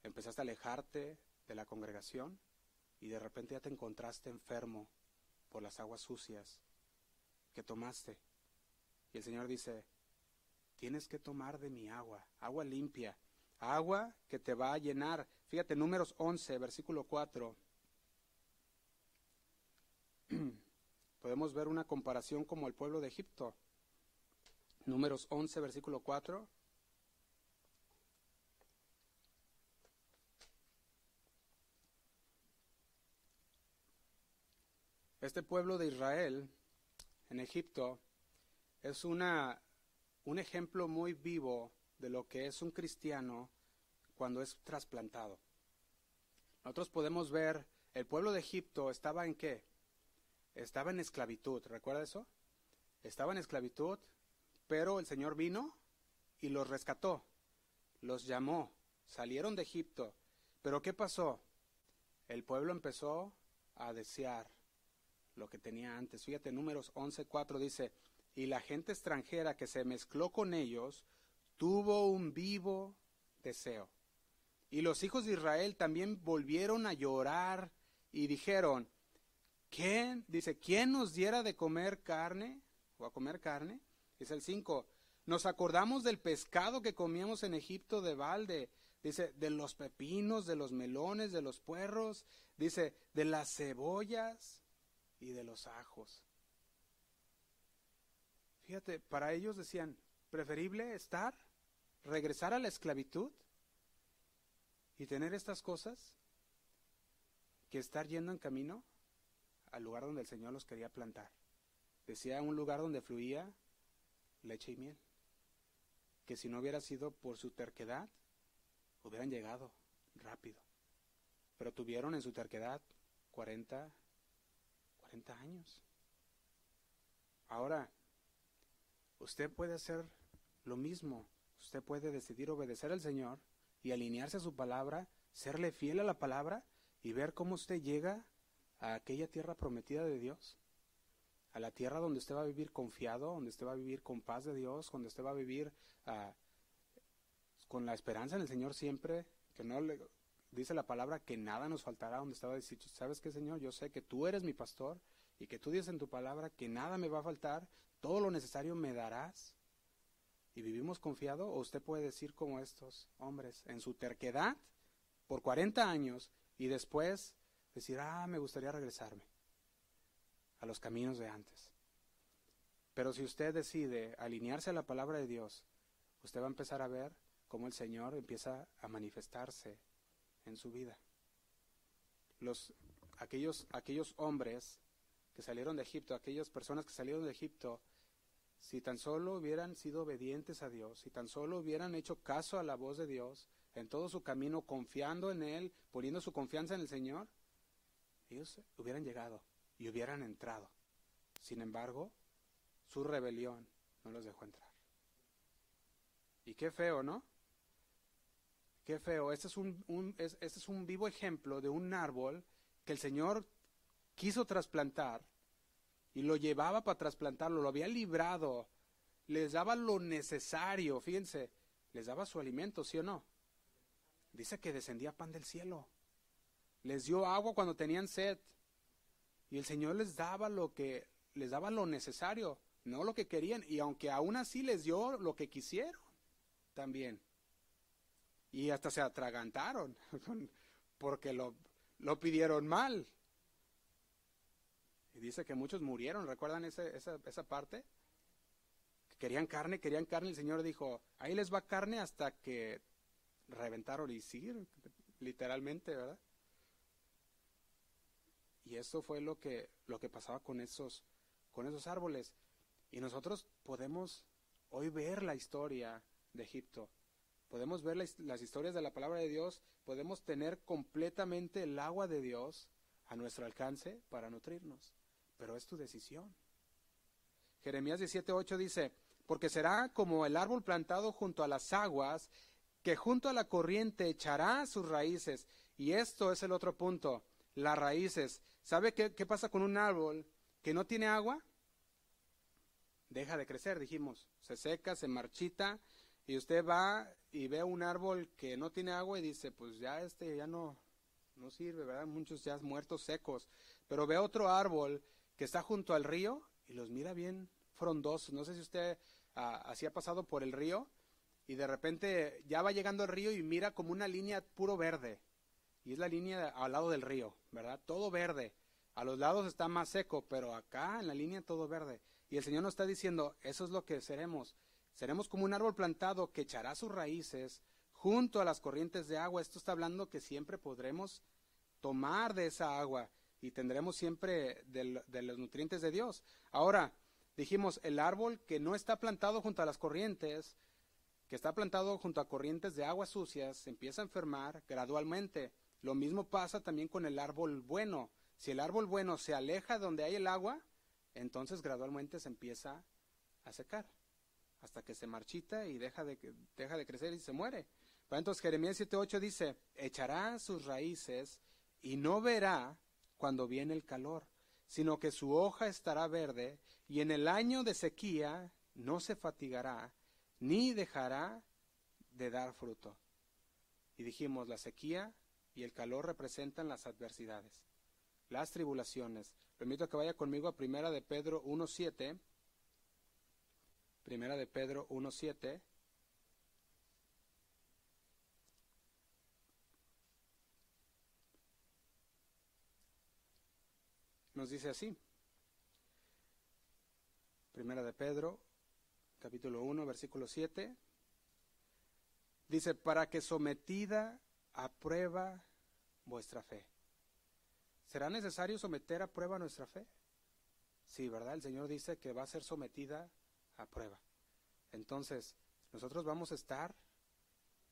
empezaste a alejarte de la congregación y de repente ya te encontraste enfermo por las aguas sucias que tomaste. Y el Señor dice, tienes que tomar de mi agua, agua limpia, agua que te va a llenar. Fíjate, números 11, versículo 4. [CLEARS THROAT] Podemos ver una comparación como el pueblo de Egipto. Números 11, versículo 4. Este pueblo de Israel en Egipto es una, un ejemplo muy vivo de lo que es un cristiano cuando es trasplantado. Nosotros podemos ver, el pueblo de Egipto estaba en qué? Estaba en esclavitud, ¿recuerda eso? Estaba en esclavitud, pero el Señor vino y los rescató, los llamó, salieron de Egipto. Pero ¿qué pasó? El pueblo empezó a desear lo que tenía antes. Fíjate, números 11.4 dice, y la gente extranjera que se mezcló con ellos tuvo un vivo deseo. Y los hijos de Israel también volvieron a llorar y dijeron, ¿quién? Dice, ¿quién nos diera de comer carne o a comer carne? Es el 5. Nos acordamos del pescado que comíamos en Egipto de balde. Dice, de los pepinos, de los melones, de los puerros. Dice, de las cebollas y de los ajos. Fíjate, para ellos decían, preferible estar, regresar a la esclavitud y tener estas cosas que estar yendo en camino al lugar donde el Señor los quería plantar. Decía un lugar donde fluía leche y miel. Que si no hubiera sido por su terquedad, hubieran llegado rápido. Pero tuvieron en su terquedad 40, 40 años. Ahora, usted puede hacer lo mismo. Usted puede decidir obedecer al Señor y alinearse a su palabra, serle fiel a la palabra y ver cómo usted llega a aquella tierra prometida de Dios. A la tierra donde usted va a vivir confiado, donde usted va a vivir con paz de Dios, donde usted va a vivir ah, con la esperanza en el Señor siempre, que no le dice la palabra que nada nos faltará, donde estaba diciendo, ¿sabes qué, Señor? Yo sé que tú eres mi pastor y que tú dices en tu palabra que nada me va a faltar, todo lo necesario me darás. Y vivimos confiado, o usted puede decir como estos hombres, en su terquedad, por 40 años, y después decir, ah, me gustaría regresarme a los caminos de antes. Pero si usted decide alinearse a la palabra de Dios, usted va a empezar a ver cómo el Señor empieza a manifestarse en su vida. Los, aquellos, aquellos hombres que salieron de Egipto, aquellas personas que salieron de Egipto, si tan solo hubieran sido obedientes a Dios, si tan solo hubieran hecho caso a la voz de Dios en todo su camino, confiando en Él, poniendo su confianza en el Señor, ellos hubieran llegado y hubieran entrado. Sin embargo, su rebelión no los dejó entrar. Y qué feo, ¿no? Qué feo. Este es un, este es un vivo ejemplo de un árbol que el Señor quiso trasplantar y lo llevaba para trasplantarlo, lo había librado, les daba lo necesario, fíjense, les daba su alimento, ¿sí o no? Dice que descendía pan del cielo, les dio agua cuando tenían sed y el Señor les daba lo que les daba lo necesario, no lo que querían y aunque aún así les dio lo que quisieron también. Y hasta se atragantaron [LAUGHS] porque lo, lo pidieron mal. Y dice que muchos murieron, ¿recuerdan esa, esa parte? querían carne, querían carne, el Señor dijo, ahí les va carne hasta que reventaron y sí, literalmente, ¿verdad? Y eso fue lo que, lo que pasaba con esos, con esos árboles. Y nosotros podemos hoy ver la historia de Egipto. Podemos ver las historias de la palabra de Dios, podemos tener completamente el agua de Dios a nuestro alcance para nutrirnos pero es tu decisión. Jeremías 17:8 dice, porque será como el árbol plantado junto a las aguas, que junto a la corriente echará sus raíces. Y esto es el otro punto, las raíces. ¿Sabe qué, qué pasa con un árbol que no tiene agua? Deja de crecer, dijimos. Se seca, se marchita, y usted va y ve un árbol que no tiene agua y dice, pues ya este ya no, no sirve, ¿verdad? Muchos ya muertos secos. Pero ve otro árbol que está junto al río y los mira bien frondosos. No sé si usted ah, así ha pasado por el río y de repente ya va llegando al río y mira como una línea puro verde. Y es la línea al lado del río, ¿verdad? Todo verde. A los lados está más seco, pero acá en la línea todo verde. Y el Señor nos está diciendo, eso es lo que seremos. Seremos como un árbol plantado que echará sus raíces junto a las corrientes de agua. Esto está hablando que siempre podremos tomar de esa agua y tendremos siempre de, los nutrientes de Dios. Ahora, dijimos, el árbol que no está plantado junto a las corrientes, que está plantado junto a corrientes de aguas sucias, se empieza a enfermar gradualmente. Lo mismo pasa también con el árbol bueno. Si el árbol bueno se aleja donde hay el agua, entonces gradualmente se empieza a secar, hasta que se marchita y deja de, deja de crecer y se muere. Entonces Jeremías 7.8 dice, echará sus raíces y no verá cuando viene el calor, sino que su hoja estará verde y en el año de sequía no se fatigará ni dejará de dar fruto. Y dijimos, la sequía y el calor representan las adversidades, las tribulaciones. A que vaya conmigo a Primera de Pedro 1.7. Primera de Pedro 1.7. nos dice así. Primera de Pedro, capítulo 1, versículo 7. Dice, para que sometida a prueba vuestra fe. ¿será necesario someter a prueba nuestra fe? Sí, ¿verdad? El Señor dice que va a ser sometida a prueba. Entonces, nosotros vamos a estar,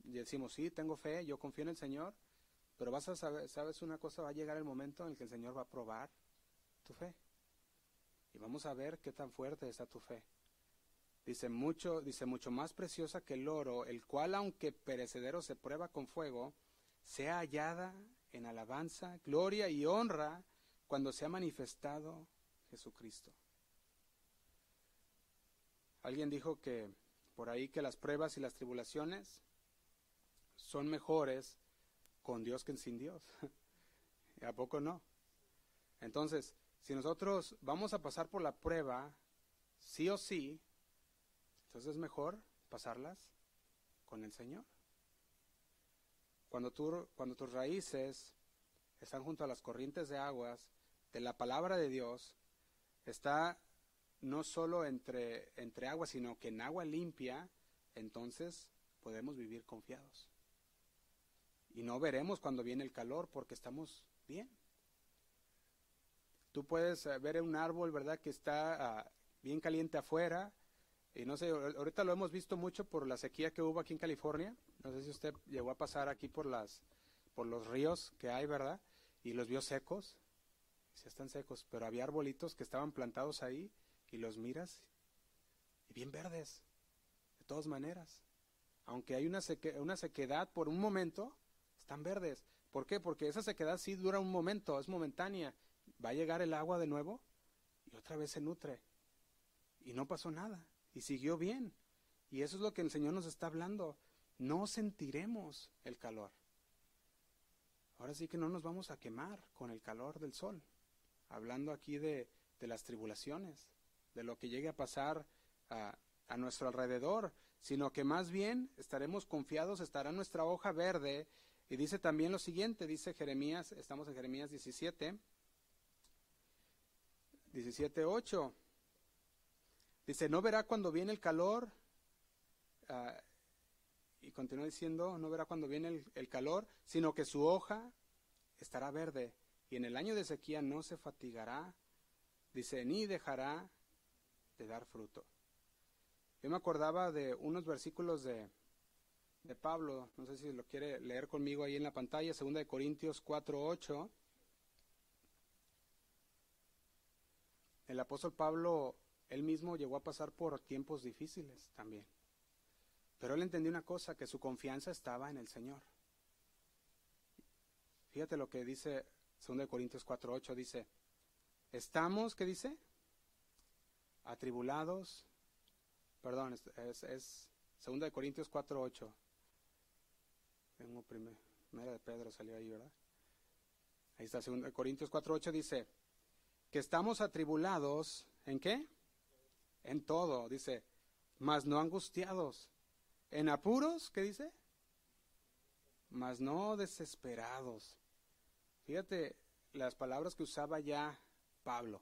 y decimos, sí, tengo fe, yo confío en el Señor, pero vas a saber, sabes una cosa, va a llegar el momento en el que el Señor va a probar tu fe. Y vamos a ver qué tan fuerte está tu fe. Dice mucho, dice mucho más preciosa que el oro, el cual aunque perecedero se prueba con fuego, sea hallada en alabanza, gloria y honra cuando se ha manifestado Jesucristo. Alguien dijo que por ahí que las pruebas y las tribulaciones son mejores con Dios que sin Dios. [LAUGHS] ¿A poco no? Entonces, si nosotros vamos a pasar por la prueba, sí o sí, entonces es mejor pasarlas con el Señor. Cuando, tú, cuando tus raíces están junto a las corrientes de aguas de la palabra de Dios, está no solo entre, entre agua, sino que en agua limpia, entonces podemos vivir confiados. Y no veremos cuando viene el calor porque estamos bien. Tú puedes eh, ver un árbol, ¿verdad?, que está ah, bien caliente afuera. Y no sé, ahorita lo hemos visto mucho por la sequía que hubo aquí en California. No sé si usted llegó a pasar aquí por las por los ríos que hay, ¿verdad? Y los vio secos. Sí están secos, pero había arbolitos que estaban plantados ahí y los miras y bien verdes, de todas maneras. Aunque hay una, una sequedad por un momento, están verdes. ¿Por qué? Porque esa sequedad sí dura un momento, es momentánea. Va a llegar el agua de nuevo y otra vez se nutre. Y no pasó nada. Y siguió bien. Y eso es lo que el Señor nos está hablando. No sentiremos el calor. Ahora sí que no nos vamos a quemar con el calor del sol. Hablando aquí de, de las tribulaciones de lo que llegue a pasar a, a nuestro alrededor, sino que más bien estaremos confiados, estará nuestra hoja verde. Y dice también lo siguiente, dice Jeremías, estamos en Jeremías 17, 17, 8. Dice, no verá cuando viene el calor, uh, y continúa diciendo, no verá cuando viene el, calor, sino que su hoja estará verde, y en el año de sequía no se fatigará, dice, ni dejará de dar fruto. Yo me acordaba de unos versículos de, de Pablo, no sé si lo quiere leer conmigo ahí en la pantalla, 2 de Corintios 4:8. El apóstol Pablo, él mismo llegó a pasar por tiempos difíciles también. Pero él entendió una cosa, que su confianza estaba en el Señor. Fíjate lo que dice 2 de Corintios 4:8 dice, "Estamos, ¿qué dice? atribulados, perdón, es, es, segunda de Corintios 4.8. Tengo primera de Pedro salió ahí, ¿verdad? Ahí está, segunda de Corintios 4.8 dice, que estamos atribulados, ¿en qué? En todo, dice, mas no angustiados. En apuros, ¿qué dice? Mas no desesperados. Fíjate las palabras que usaba ya Pablo.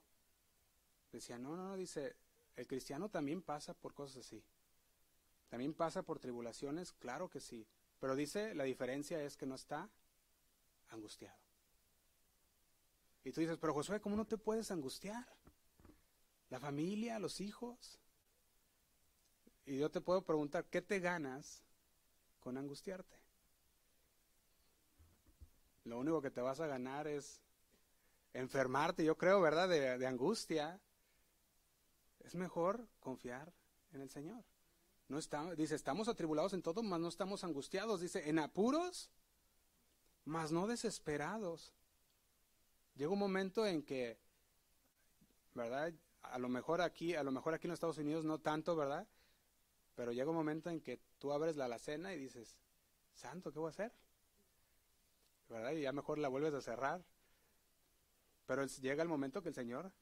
Decía, no, no, no, dice, el cristiano también pasa por cosas así. También pasa por tribulaciones, claro que sí. Pero dice, la diferencia es que no está angustiado. Y tú dices, pero Josué, ¿cómo no te puedes angustiar? La familia, los hijos. Y yo te puedo preguntar, ¿qué te ganas con angustiarte? Lo único que te vas a ganar es enfermarte, yo creo, ¿verdad? De, angustia. Es mejor confiar en el Señor. No estamos, dice, estamos atribulados en todo, mas no estamos angustiados. Dice, en apuros, mas no desesperados. Llega un momento en que, ¿verdad? A lo mejor aquí, a lo mejor aquí en los Estados Unidos no tanto, ¿verdad? Pero llega un momento en que tú abres la alacena y dices, Santo, ¿qué voy a hacer? ¿Verdad? Y ya mejor la vuelves a cerrar. Pero llega el momento que el Señor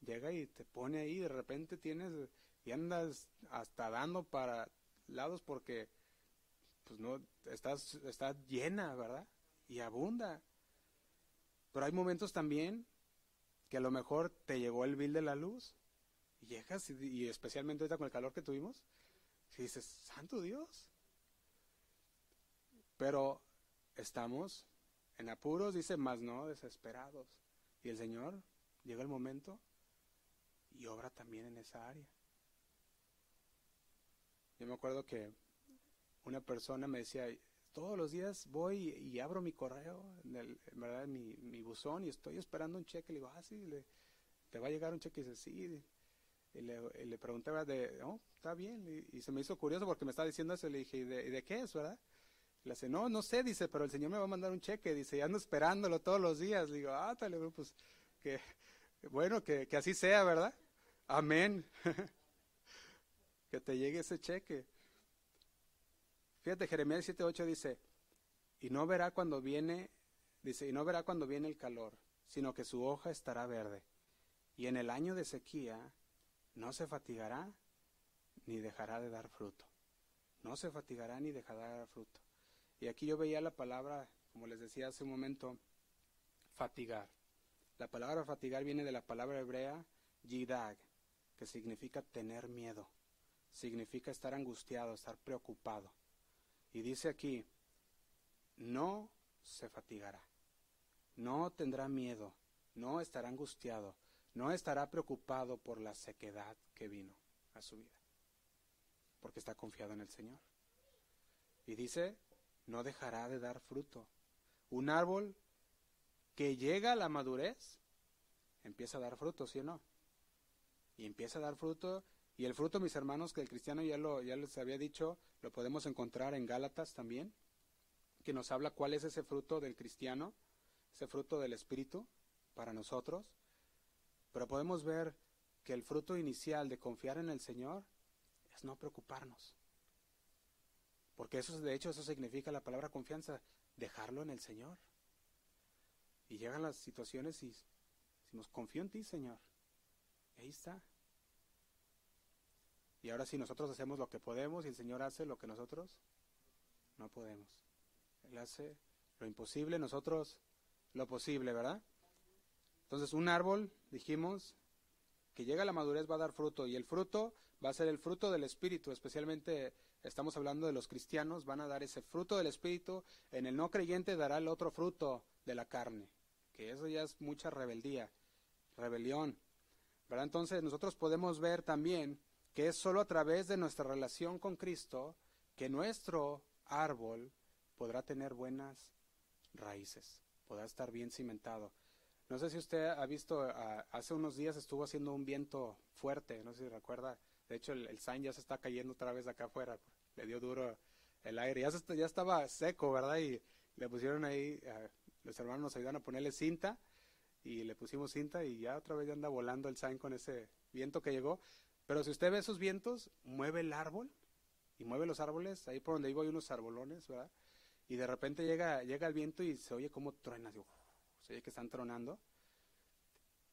llega y te pone ahí, de repente tienes y andas hasta dando para lados porque pues no estás estás llena, ¿verdad? Y abunda. Pero hay momentos también que a lo mejor te llegó el bill de la luz y llegas y, especialmente ahorita con el calor que tuvimos y dices, "Santo Dios." Pero estamos En apuros dice, más no, desesperados. Y el Señor llega el momento y obra también en esa área. Yo me acuerdo que una persona me decía, todos los días voy y abro mi correo, en, el, verdad, mi, mi, buzón y estoy esperando un cheque. Le digo, ah, sí, te va a llegar un cheque. Y dice, sí. Y le, le pregunté, de, oh, está bien. Y, se me hizo curioso porque me estaba diciendo eso. Y le dije, ¿y de, qué es, verdad? Le dice, no, no sé, dice, pero el Señor me va a mandar un cheque. Dice, ya ando esperándolo todos los días. Le digo, ah, tal, pues, que, bueno, que, que así sea, ¿verdad? Amén. [LAUGHS] que te llegue ese cheque. Fíjate, Jeremías 7:8 dice, y no verá cuando viene, dice, y no verá cuando viene el calor, sino que su hoja estará verde. Y en el año de sequía no se fatigará ni dejará de dar fruto. No se fatigará ni dejará de dar fruto. Y aquí yo veía la palabra, como les decía hace un momento, fatigar. La palabra fatigar viene de la palabra hebrea yidag, que significa tener miedo, significa estar angustiado, estar preocupado. Y dice aquí, no se fatigará, no tendrá miedo, no estará angustiado, no estará preocupado por la sequedad que vino a su vida, porque está confiado en el Señor. Y dice, no dejará de dar fruto. Un árbol que llega a la madurez empieza a dar fruto, ¿sí o no? Y empieza a dar fruto y el fruto, mis hermanos, que el cristiano ya, lo, ya les había dicho, lo podemos encontrar en Gálatas también, que nos habla cuál es ese fruto del cristiano, ese fruto del Espíritu para nosotros. Pero podemos ver que el fruto inicial de confiar en el Señor es no preocuparnos. Porque eso, de hecho, eso significa la palabra confianza, dejarlo en el Señor. Y llegan las situaciones y decimos, confío en ti, Señor. Y ahí está. Y ahora si nosotros hacemos lo que podemos y el Señor hace lo que nosotros no podemos. Él hace lo imposible, nosotros lo posible, ¿verdad? Entonces un árbol, dijimos, que llega a la madurez va a dar fruto y el fruto va a ser el fruto del Espíritu, especialmente estamos hablando de los cristianos, van a dar ese fruto del Espíritu, en el no creyente dará el otro fruto de la carne, que eso ya es mucha rebeldía, rebelión, ¿verdad? Entonces nosotros podemos ver también que es solo a través de nuestra relación con Cristo que nuestro árbol podrá tener buenas raíces, podrá estar bien cimentado. No sé si usted ha visto, hace unos días estuvo haciendo un viento fuerte, no sé si recuerda, de hecho el, el sign ya se está cayendo otra vez acá afuera, le dio duro el aire, ya, estaba seco, ¿verdad? Y le pusieron ahí, los hermanos nos ayudan a ponerle cinta y le pusimos cinta y ya otra vez ya anda volando el sign con ese viento que llegó. Pero si usted ve esos vientos, mueve el árbol y mueve los árboles, ahí por donde vivo hay unos arbolones, ¿verdad? Y de repente llega, llega el viento y se oye como truena, se oye que están tronando.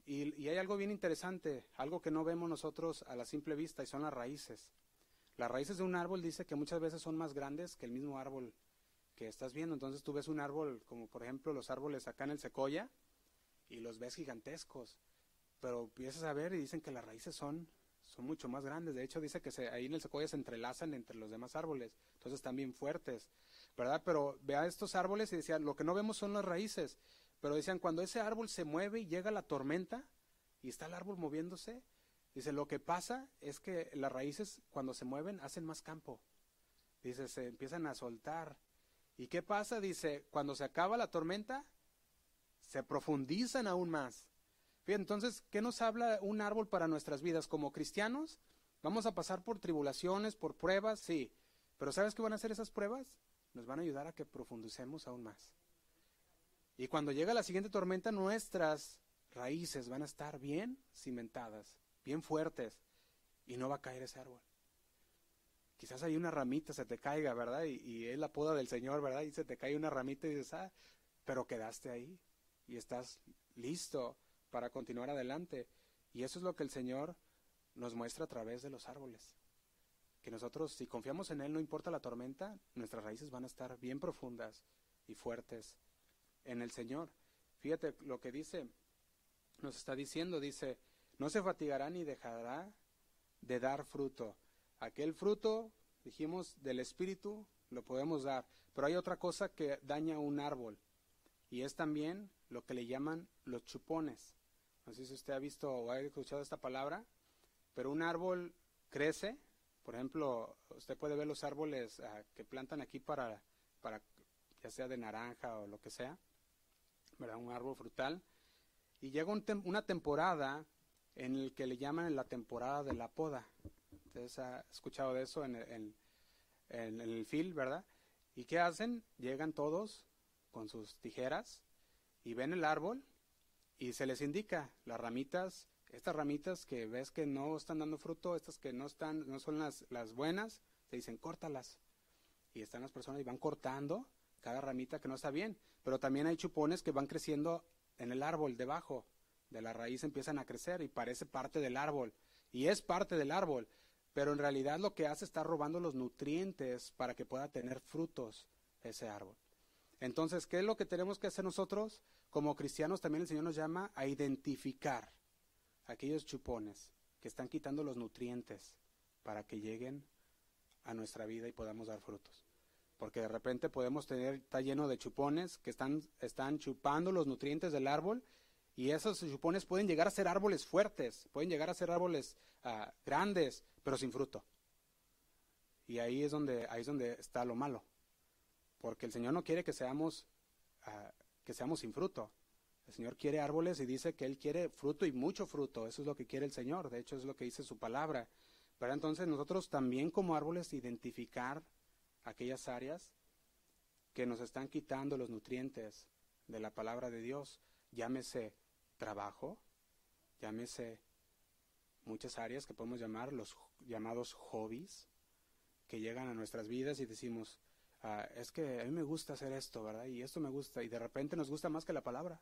Y, y hay algo bien interesante, algo que no vemos nosotros a la simple vista, y son las raíces. Las raíces de un árbol dice que muchas veces son más grandes que el mismo árbol que estás viendo. Entonces tú ves un árbol, como por ejemplo los árboles acá en el secoya, y los ves gigantescos. Pero empiezas a ver y dicen que las raíces son son mucho más grandes. De hecho, dice que se, ahí en el secoya se entrelazan entre los demás árboles. Entonces están bien fuertes, ¿verdad? Pero vea estos árboles y decían, lo que no vemos son las raíces. Pero decían, cuando ese árbol se mueve y llega la tormenta y está el árbol moviéndose, dice, lo que pasa es que las raíces cuando se mueven hacen más campo. Dice, se empiezan a soltar. ¿Y qué pasa? Dice, cuando se acaba la tormenta, se profundizan aún más. Entonces, ¿qué nos habla un árbol para nuestras vidas? Como cristianos, vamos a pasar por tribulaciones, por pruebas, sí. Pero ¿sabes qué van a hacer esas pruebas? Nos van a ayudar a que profundicemos aún más. Y cuando llega la siguiente tormenta, nuestras raíces van a estar bien cimentadas, bien fuertes, y no va a caer ese árbol. Quizás hay una ramita, se te caiga, ¿verdad? Y, es la poda del Señor, ¿verdad? Y se te cae una ramita y dices, ah, pero quedaste ahí y estás listo para continuar adelante. Y eso es lo que el Señor nos muestra a través de los árboles. Que nosotros, si confiamos en Él, no importa la tormenta, nuestras raíces van a estar bien profundas y fuertes en el Señor. Fíjate lo que dice, nos está diciendo, dice, no se fatigará ni dejará de dar fruto. Aquel fruto, dijimos, del Espíritu, lo podemos dar. Pero hay otra cosa que daña un árbol, y es también lo que le llaman los chupones. No sé si usted ha visto o ha escuchado esta palabra, pero un árbol crece, por ejemplo, usted puede ver los árboles ah, que plantan aquí para, para, ya sea de naranja o lo que sea, ¿verdad? Un árbol frutal. Y llega una temporada en el que le llaman la temporada de la poda. Ustedes han escuchado de eso en el, en el fil, ¿verdad? ¿Y qué hacen? Llegan todos con sus tijeras y ven el árbol y se les indica las ramitas, estas ramitas que ves que no están dando fruto, estas que no están, no son las, las buenas, te dicen córtalas. Y están las personas y van cortando cada ramita que no está bien. Pero también hay chupones que van creciendo en el árbol debajo. De la raíz empiezan a crecer y parece parte del árbol. Y es parte del árbol. Pero en realidad lo que hace está robando los nutrientes para que pueda tener frutos ese árbol. Entonces, ¿qué es lo que tenemos que hacer nosotros? Como cristianos también el Señor nos llama a identificar aquellos chupones que están quitando los nutrientes para que lleguen a nuestra vida y podamos dar frutos. Porque de repente podemos tener, está lleno de chupones que están, están chupando los nutrientes del árbol y esos chupones pueden llegar a ser árboles fuertes, pueden llegar a ser árboles ah, grandes, pero sin fruto. Y ahí es donde, ahí es donde está lo malo. Porque el Señor no quiere que seamos, ah, que seamos sin fruto. El Señor quiere árboles y dice que Él quiere fruto y mucho fruto. Eso es lo que quiere el Señor. De hecho, es lo que dice su palabra. Pero entonces nosotros también como árboles identificar aquellas áreas que nos están quitando los nutrientes de la palabra de Dios. Llámese trabajo, llámese muchas áreas que podemos llamar los llamados hobbies, que llegan a nuestras vidas y decimos, ah, es que a mí me gusta hacer esto, ¿verdad? Y esto me gusta, y de repente nos gusta más que la palabra.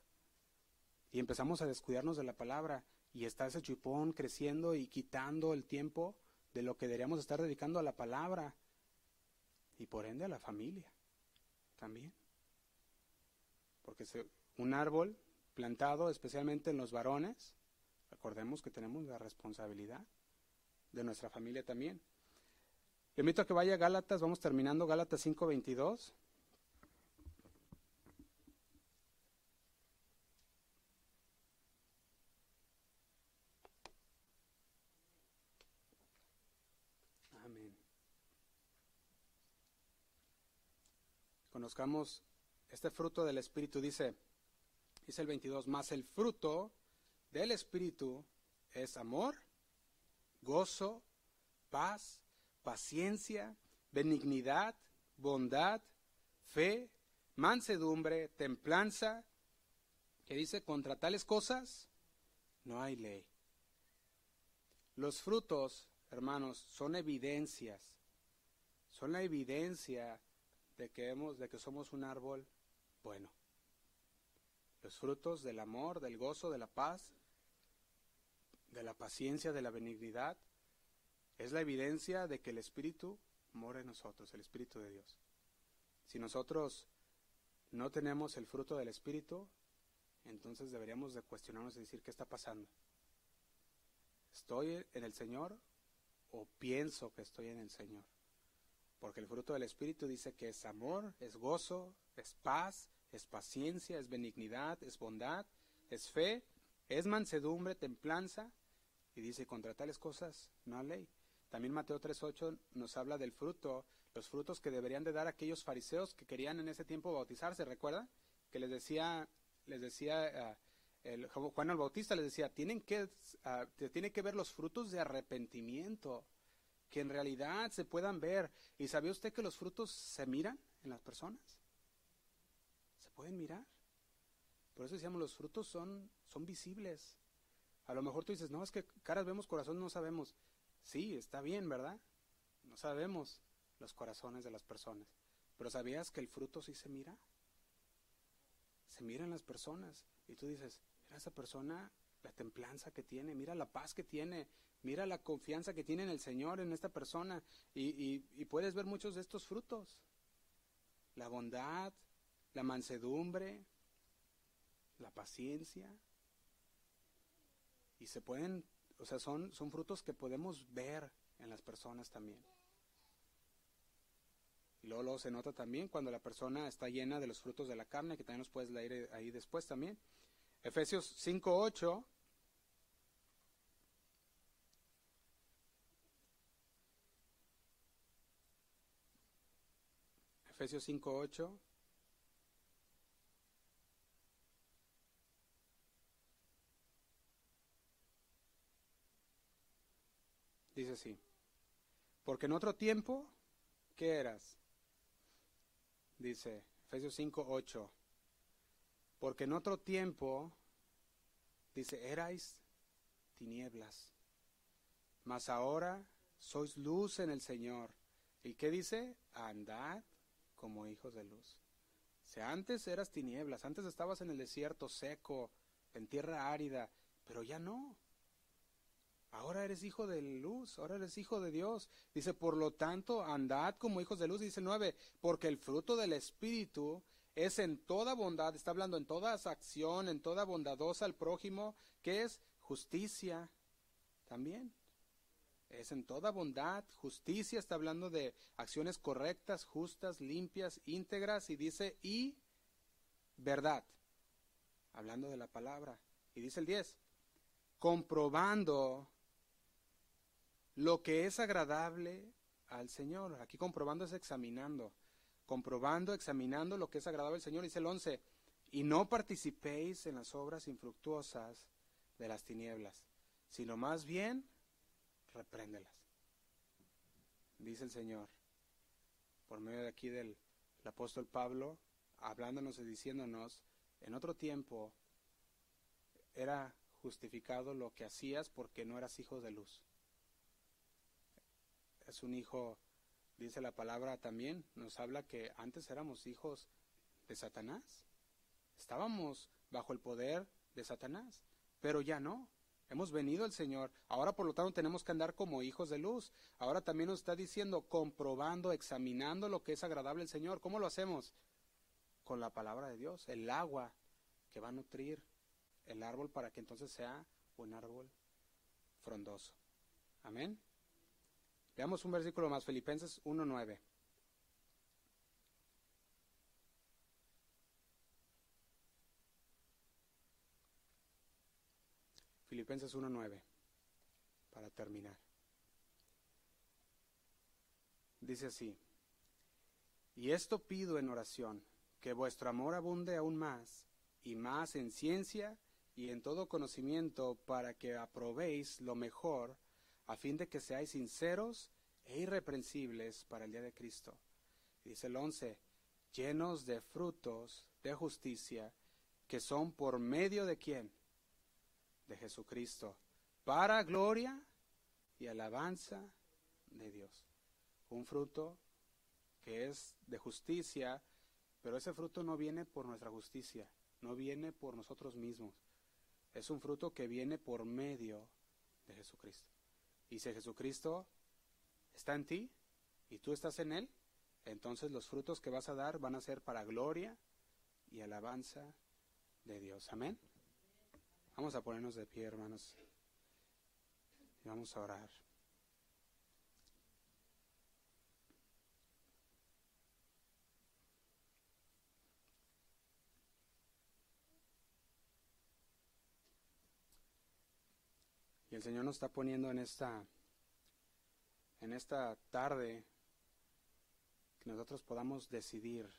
Y empezamos a descuidarnos de la palabra, y está ese chupón creciendo y quitando el tiempo de lo que deberíamos estar dedicando a la palabra, y por ende a la familia también. Porque un árbol plantado especialmente en los varones, recordemos que tenemos la responsabilidad de nuestra familia también. Le invito a que vaya a Gálatas, vamos terminando Gálatas 5:22. Amén. Conozcamos este fruto del Espíritu, dice, dice el 22, más el fruto del Espíritu es amor, gozo, paz, paciencia, benignidad, bondad, fe, mansedumbre, templanza, que dice, contra tales cosas no hay ley. Los frutos, hermanos, son evidencias, son la evidencia de que, hemos, de que somos un árbol bueno. Los frutos del amor, del gozo, de la paz, de la paciencia, de la benignidad, es la evidencia de que el Espíritu mora en nosotros, el Espíritu de Dios. Si nosotros no tenemos el fruto del Espíritu, entonces deberíamos de cuestionarnos y decir, ¿qué está pasando? ¿Estoy en el Señor o pienso que estoy en el Señor? Porque el fruto del Espíritu dice que es amor, es gozo, es paz, es paciencia, es benignidad, es bondad, es fe, es mansedumbre, templanza, y dice, contra tales cosas no hay ley. También Mateo 3.8 nos habla del fruto, los frutos que deberían de dar aquellos fariseos que querían en ese tiempo bautizarse, ¿recuerda? Que les decía, les decía el, Juan el Bautista, les decía, tienen que, uh, que ver los frutos de arrepentimiento, que en realidad se puedan ver. ¿Y sabía usted que los frutos se miran en las personas? ¿Se pueden mirar? Por eso decíamos, los frutos son, son visibles. A lo mejor tú dices, no, es que caras vemos, corazón no sabemos. Sí, está bien, ¿verdad? No sabemos los corazones de las personas. Pero ¿sabías que el fruto sí se mira? Se miran las personas. Y tú dices, mira esa persona, la templanza que tiene, mira la paz que tiene, mira la confianza que tiene en el Señor, en esta persona. Y, y puedes ver muchos de estos frutos. La bondad, la mansedumbre, la paciencia. Y se pueden o sea, son, son frutos que podemos ver en las personas también. Y luego, luego se nota también cuando la persona está llena de los frutos de la carne, que también nos puedes leer ahí después también. Efesios 5.8. Efesios 5.8. Dice así, porque en otro tiempo, ¿qué eras? Dice Efesios 5, 8, porque en otro tiempo, dice, erais tinieblas, mas ahora sois luz en el Señor. ¿Y qué dice? Andad como hijos de luz. Si antes eras tinieblas, antes estabas en el desierto seco, en tierra árida, pero ya no. Ahora eres hijo de luz, ahora eres hijo de Dios. Dice, por lo tanto, andad como hijos de luz. Dice nueve, porque el fruto del Espíritu es en toda bondad, está hablando en toda acción, en toda bondadosa al prójimo, que es justicia también. Es en toda bondad, justicia, está hablando de acciones correctas, justas, limpias, íntegras, y dice, y verdad, hablando de la palabra. Y dice el 10, comprobando lo que es agradable al Señor. Aquí comprobando es examinando. Comprobando, examinando lo que es agradable al Señor. Dice el 11, y no participéis en las obras infructuosas de las tinieblas, sino más bien repréndelas. Dice el Señor, por medio de aquí del apóstol Pablo, hablándonos y diciéndonos, en otro tiempo era justificado lo que hacías porque no eras hijo de luz es un hijo, dice la palabra también, nos habla que antes éramos hijos de Satanás. Estábamos bajo el poder de Satanás, pero ya no. Hemos venido al Señor. Ahora, por lo tanto, tenemos que andar como hijos de luz. Ahora también nos está diciendo, comprobando, examinando lo que es agradable al Señor. ¿Cómo lo hacemos? Con la palabra de Dios, el agua que va a nutrir el árbol para que entonces sea un árbol frondoso. Amén. Veamos un versículo más, Filipenses 1.9. Filipenses 1.9, para terminar. Dice así, y esto pido en oración, que vuestro amor abunde aún más, y más en ciencia y en todo conocimiento, para que aprobéis lo mejor, a fin de que seáis sinceros e irreprensibles para el día de Cristo. dice el 11, llenos de frutos de justicia, que son por medio de quién? De Jesucristo, para gloria y alabanza de Dios. Un fruto que es de justicia, pero ese fruto no viene por nuestra justicia, no viene por nosotros mismos. Es un fruto que viene por medio de Jesucristo. Si Jesucristo está en ti y tú estás en Él, entonces los frutos que vas a dar van a ser para gloria y alabanza de Dios. Amén. Vamos a ponernos de pie, hermanos. Y vamos a orar. Y el Señor nos está poniendo en esta en esta tarde que nosotros podamos decidir,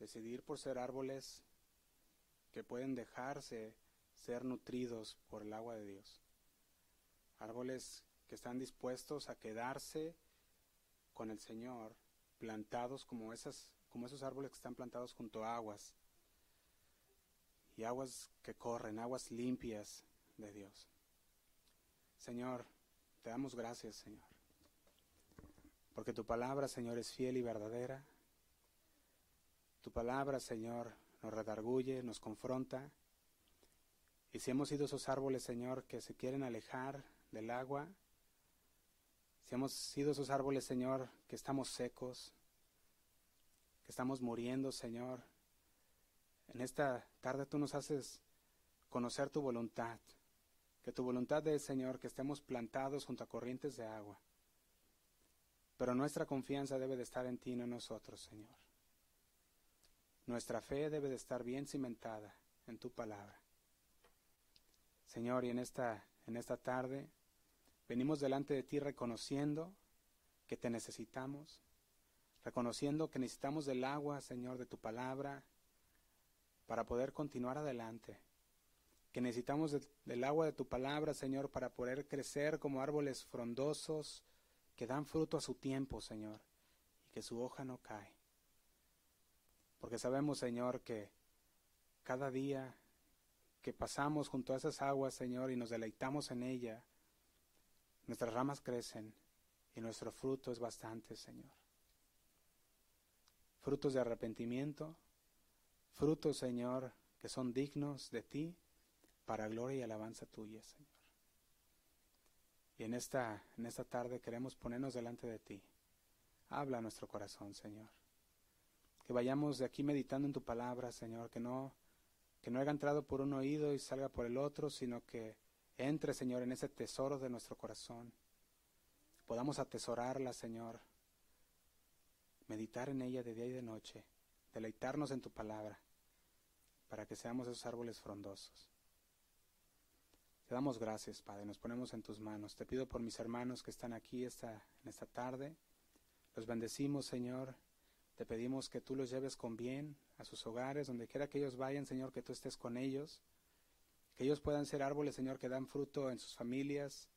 decidir por ser árboles que pueden dejarse ser nutridos por el agua de Dios. Árboles que están dispuestos a quedarse con el Señor, plantados como, esas, como esos árboles que están plantados junto a aguas, y aguas que corren, aguas limpias de Dios. Señor, te damos gracias, Señor. Porque tu palabra, Señor, es fiel y verdadera. Tu palabra, Señor, nos redarguye, nos confronta. Y si hemos sido esos árboles, Señor, que se quieren alejar del agua, si hemos sido esos árboles, Señor, que estamos secos, que estamos muriendo, Señor, en esta tarde tú nos haces conocer tu voluntad. Que tu voluntad es, Señor, que estemos plantados junto a corrientes de agua. Pero nuestra confianza debe de estar en ti, no en nosotros, Señor. Nuestra fe debe de estar bien cimentada en tu palabra. Señor, y en esta, en esta tarde venimos delante de ti reconociendo que te necesitamos, reconociendo que necesitamos del agua, Señor, de tu palabra, para poder continuar adelante, que necesitamos del agua de tu palabra, Señor, para poder crecer como árboles frondosos que dan fruto a su tiempo, Señor, y que su hoja no cae. Porque sabemos, Señor, que cada día que pasamos junto a esas aguas, Señor, y nos deleitamos en ella, nuestras ramas crecen y nuestro fruto es bastante, Señor. Frutos de arrepentimiento, frutos, Señor, que son dignos de ti para gloria y alabanza tuya, Señor. Y en esta, en esta tarde queremos ponernos delante de ti. Habla a nuestro corazón, Señor que vayamos de aquí meditando en tu palabra, Señor, que no, que no haya entrado por un oído y salga por el otro, sino que entre, Señor, en ese tesoro de nuestro corazón. Podamos atesorarla, Señor, meditar en ella de día y de noche, deleitarnos en tu palabra, para que seamos esos árboles frondosos. Te damos gracias, Padre, nos ponemos en tus manos. Te pido por mis hermanos que están aquí esta, en esta tarde. Los bendecimos, Señor te pedimos que tú los lleves con bien a sus hogares, donde quiera que ellos vayan, Señor, que tú estés con ellos. Que ellos puedan ser árboles, Señor, que dan fruto en sus familias,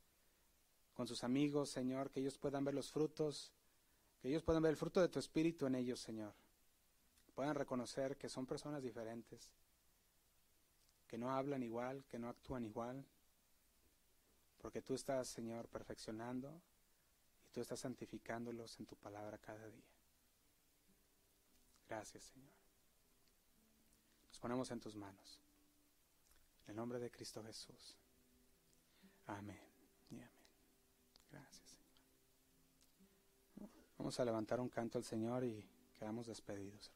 con sus amigos, Señor, que ellos puedan ver los frutos, que ellos puedan ver el fruto de tu espíritu en ellos, Señor. Puedan reconocer que son personas diferentes, que no hablan igual, que no actúan igual, porque tú estás, Señor, perfeccionando y tú estás santificándolos en tu palabra cada día. Gracias, Señor. Nos ponemos en tus manos. En el nombre de Cristo Jesús. Amén y amén. Gracias, Señor. Vamos a levantar un canto al Señor y quedamos despedidos,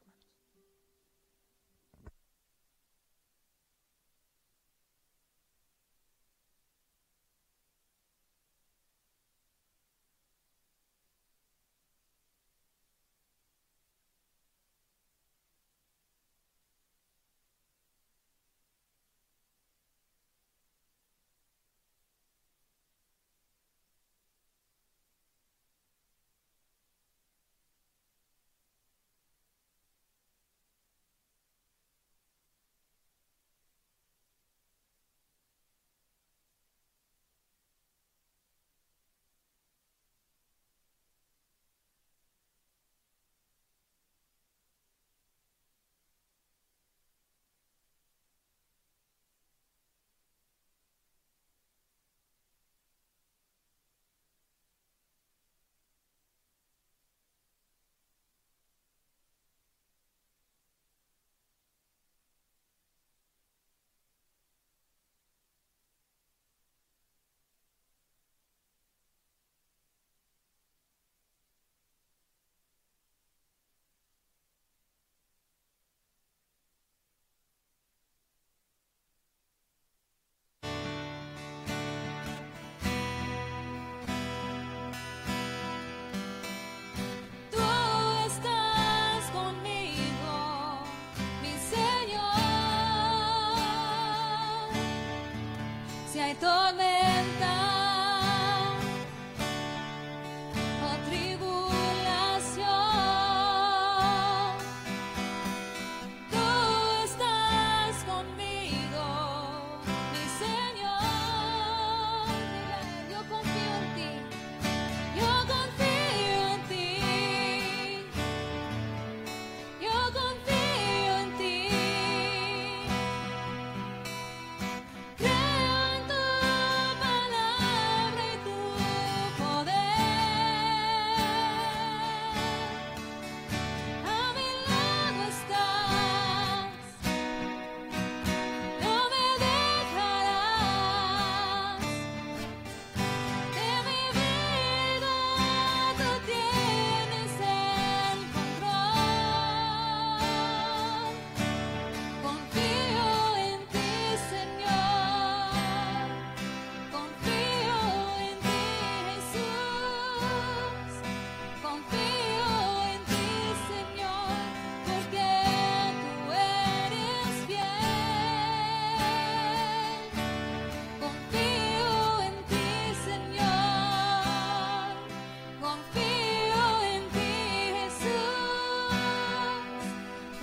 my torment.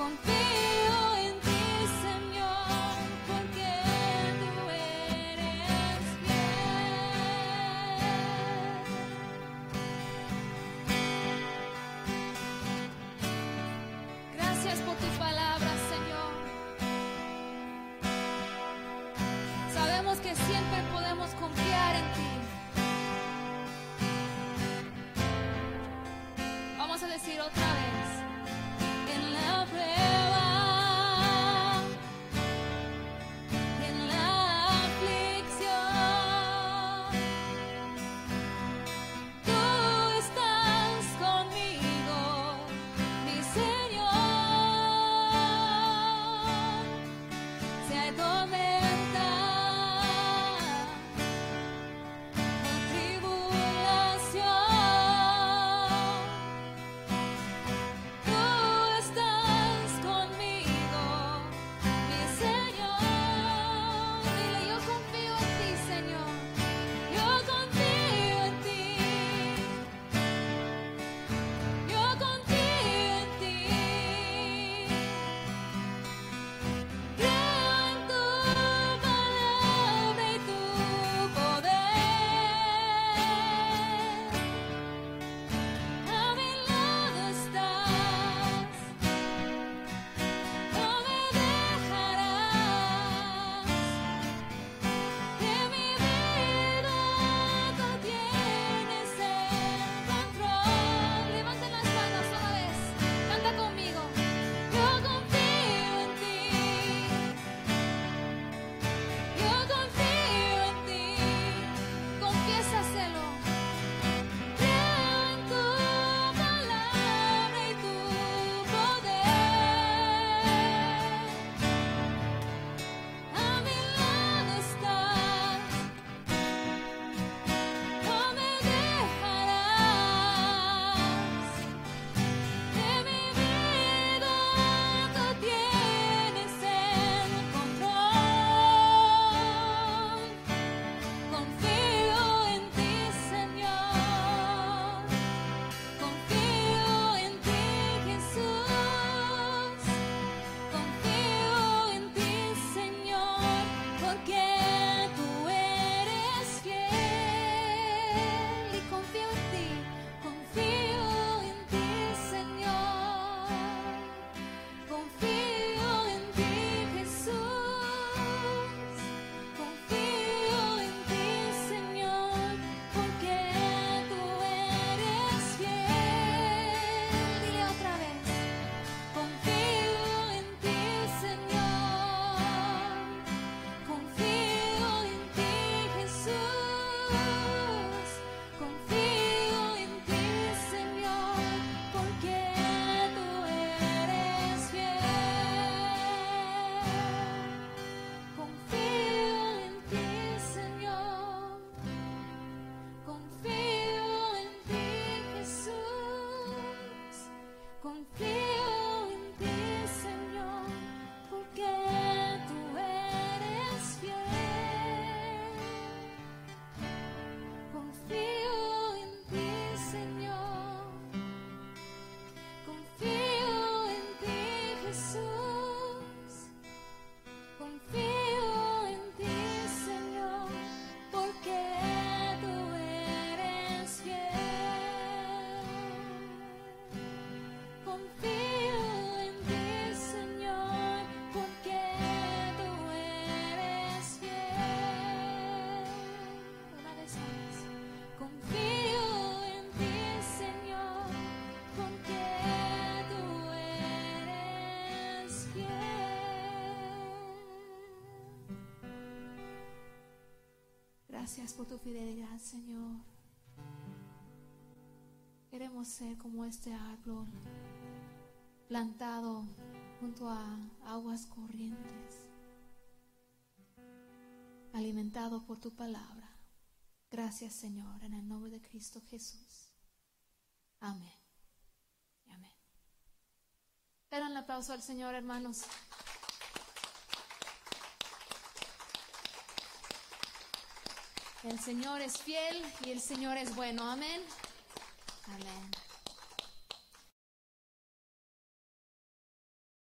won't be Gracias por tu fidelidad, Señor. Queremos ser como este árbol plantado junto a aguas corrientes, alimentado por tu palabra. Gracias, Señor, en el nombre de Cristo Jesús. Amén. Amén. Den un aplauso al Señor, hermanos. El Señor es fiel y el Señor es bueno. Amén. Amén.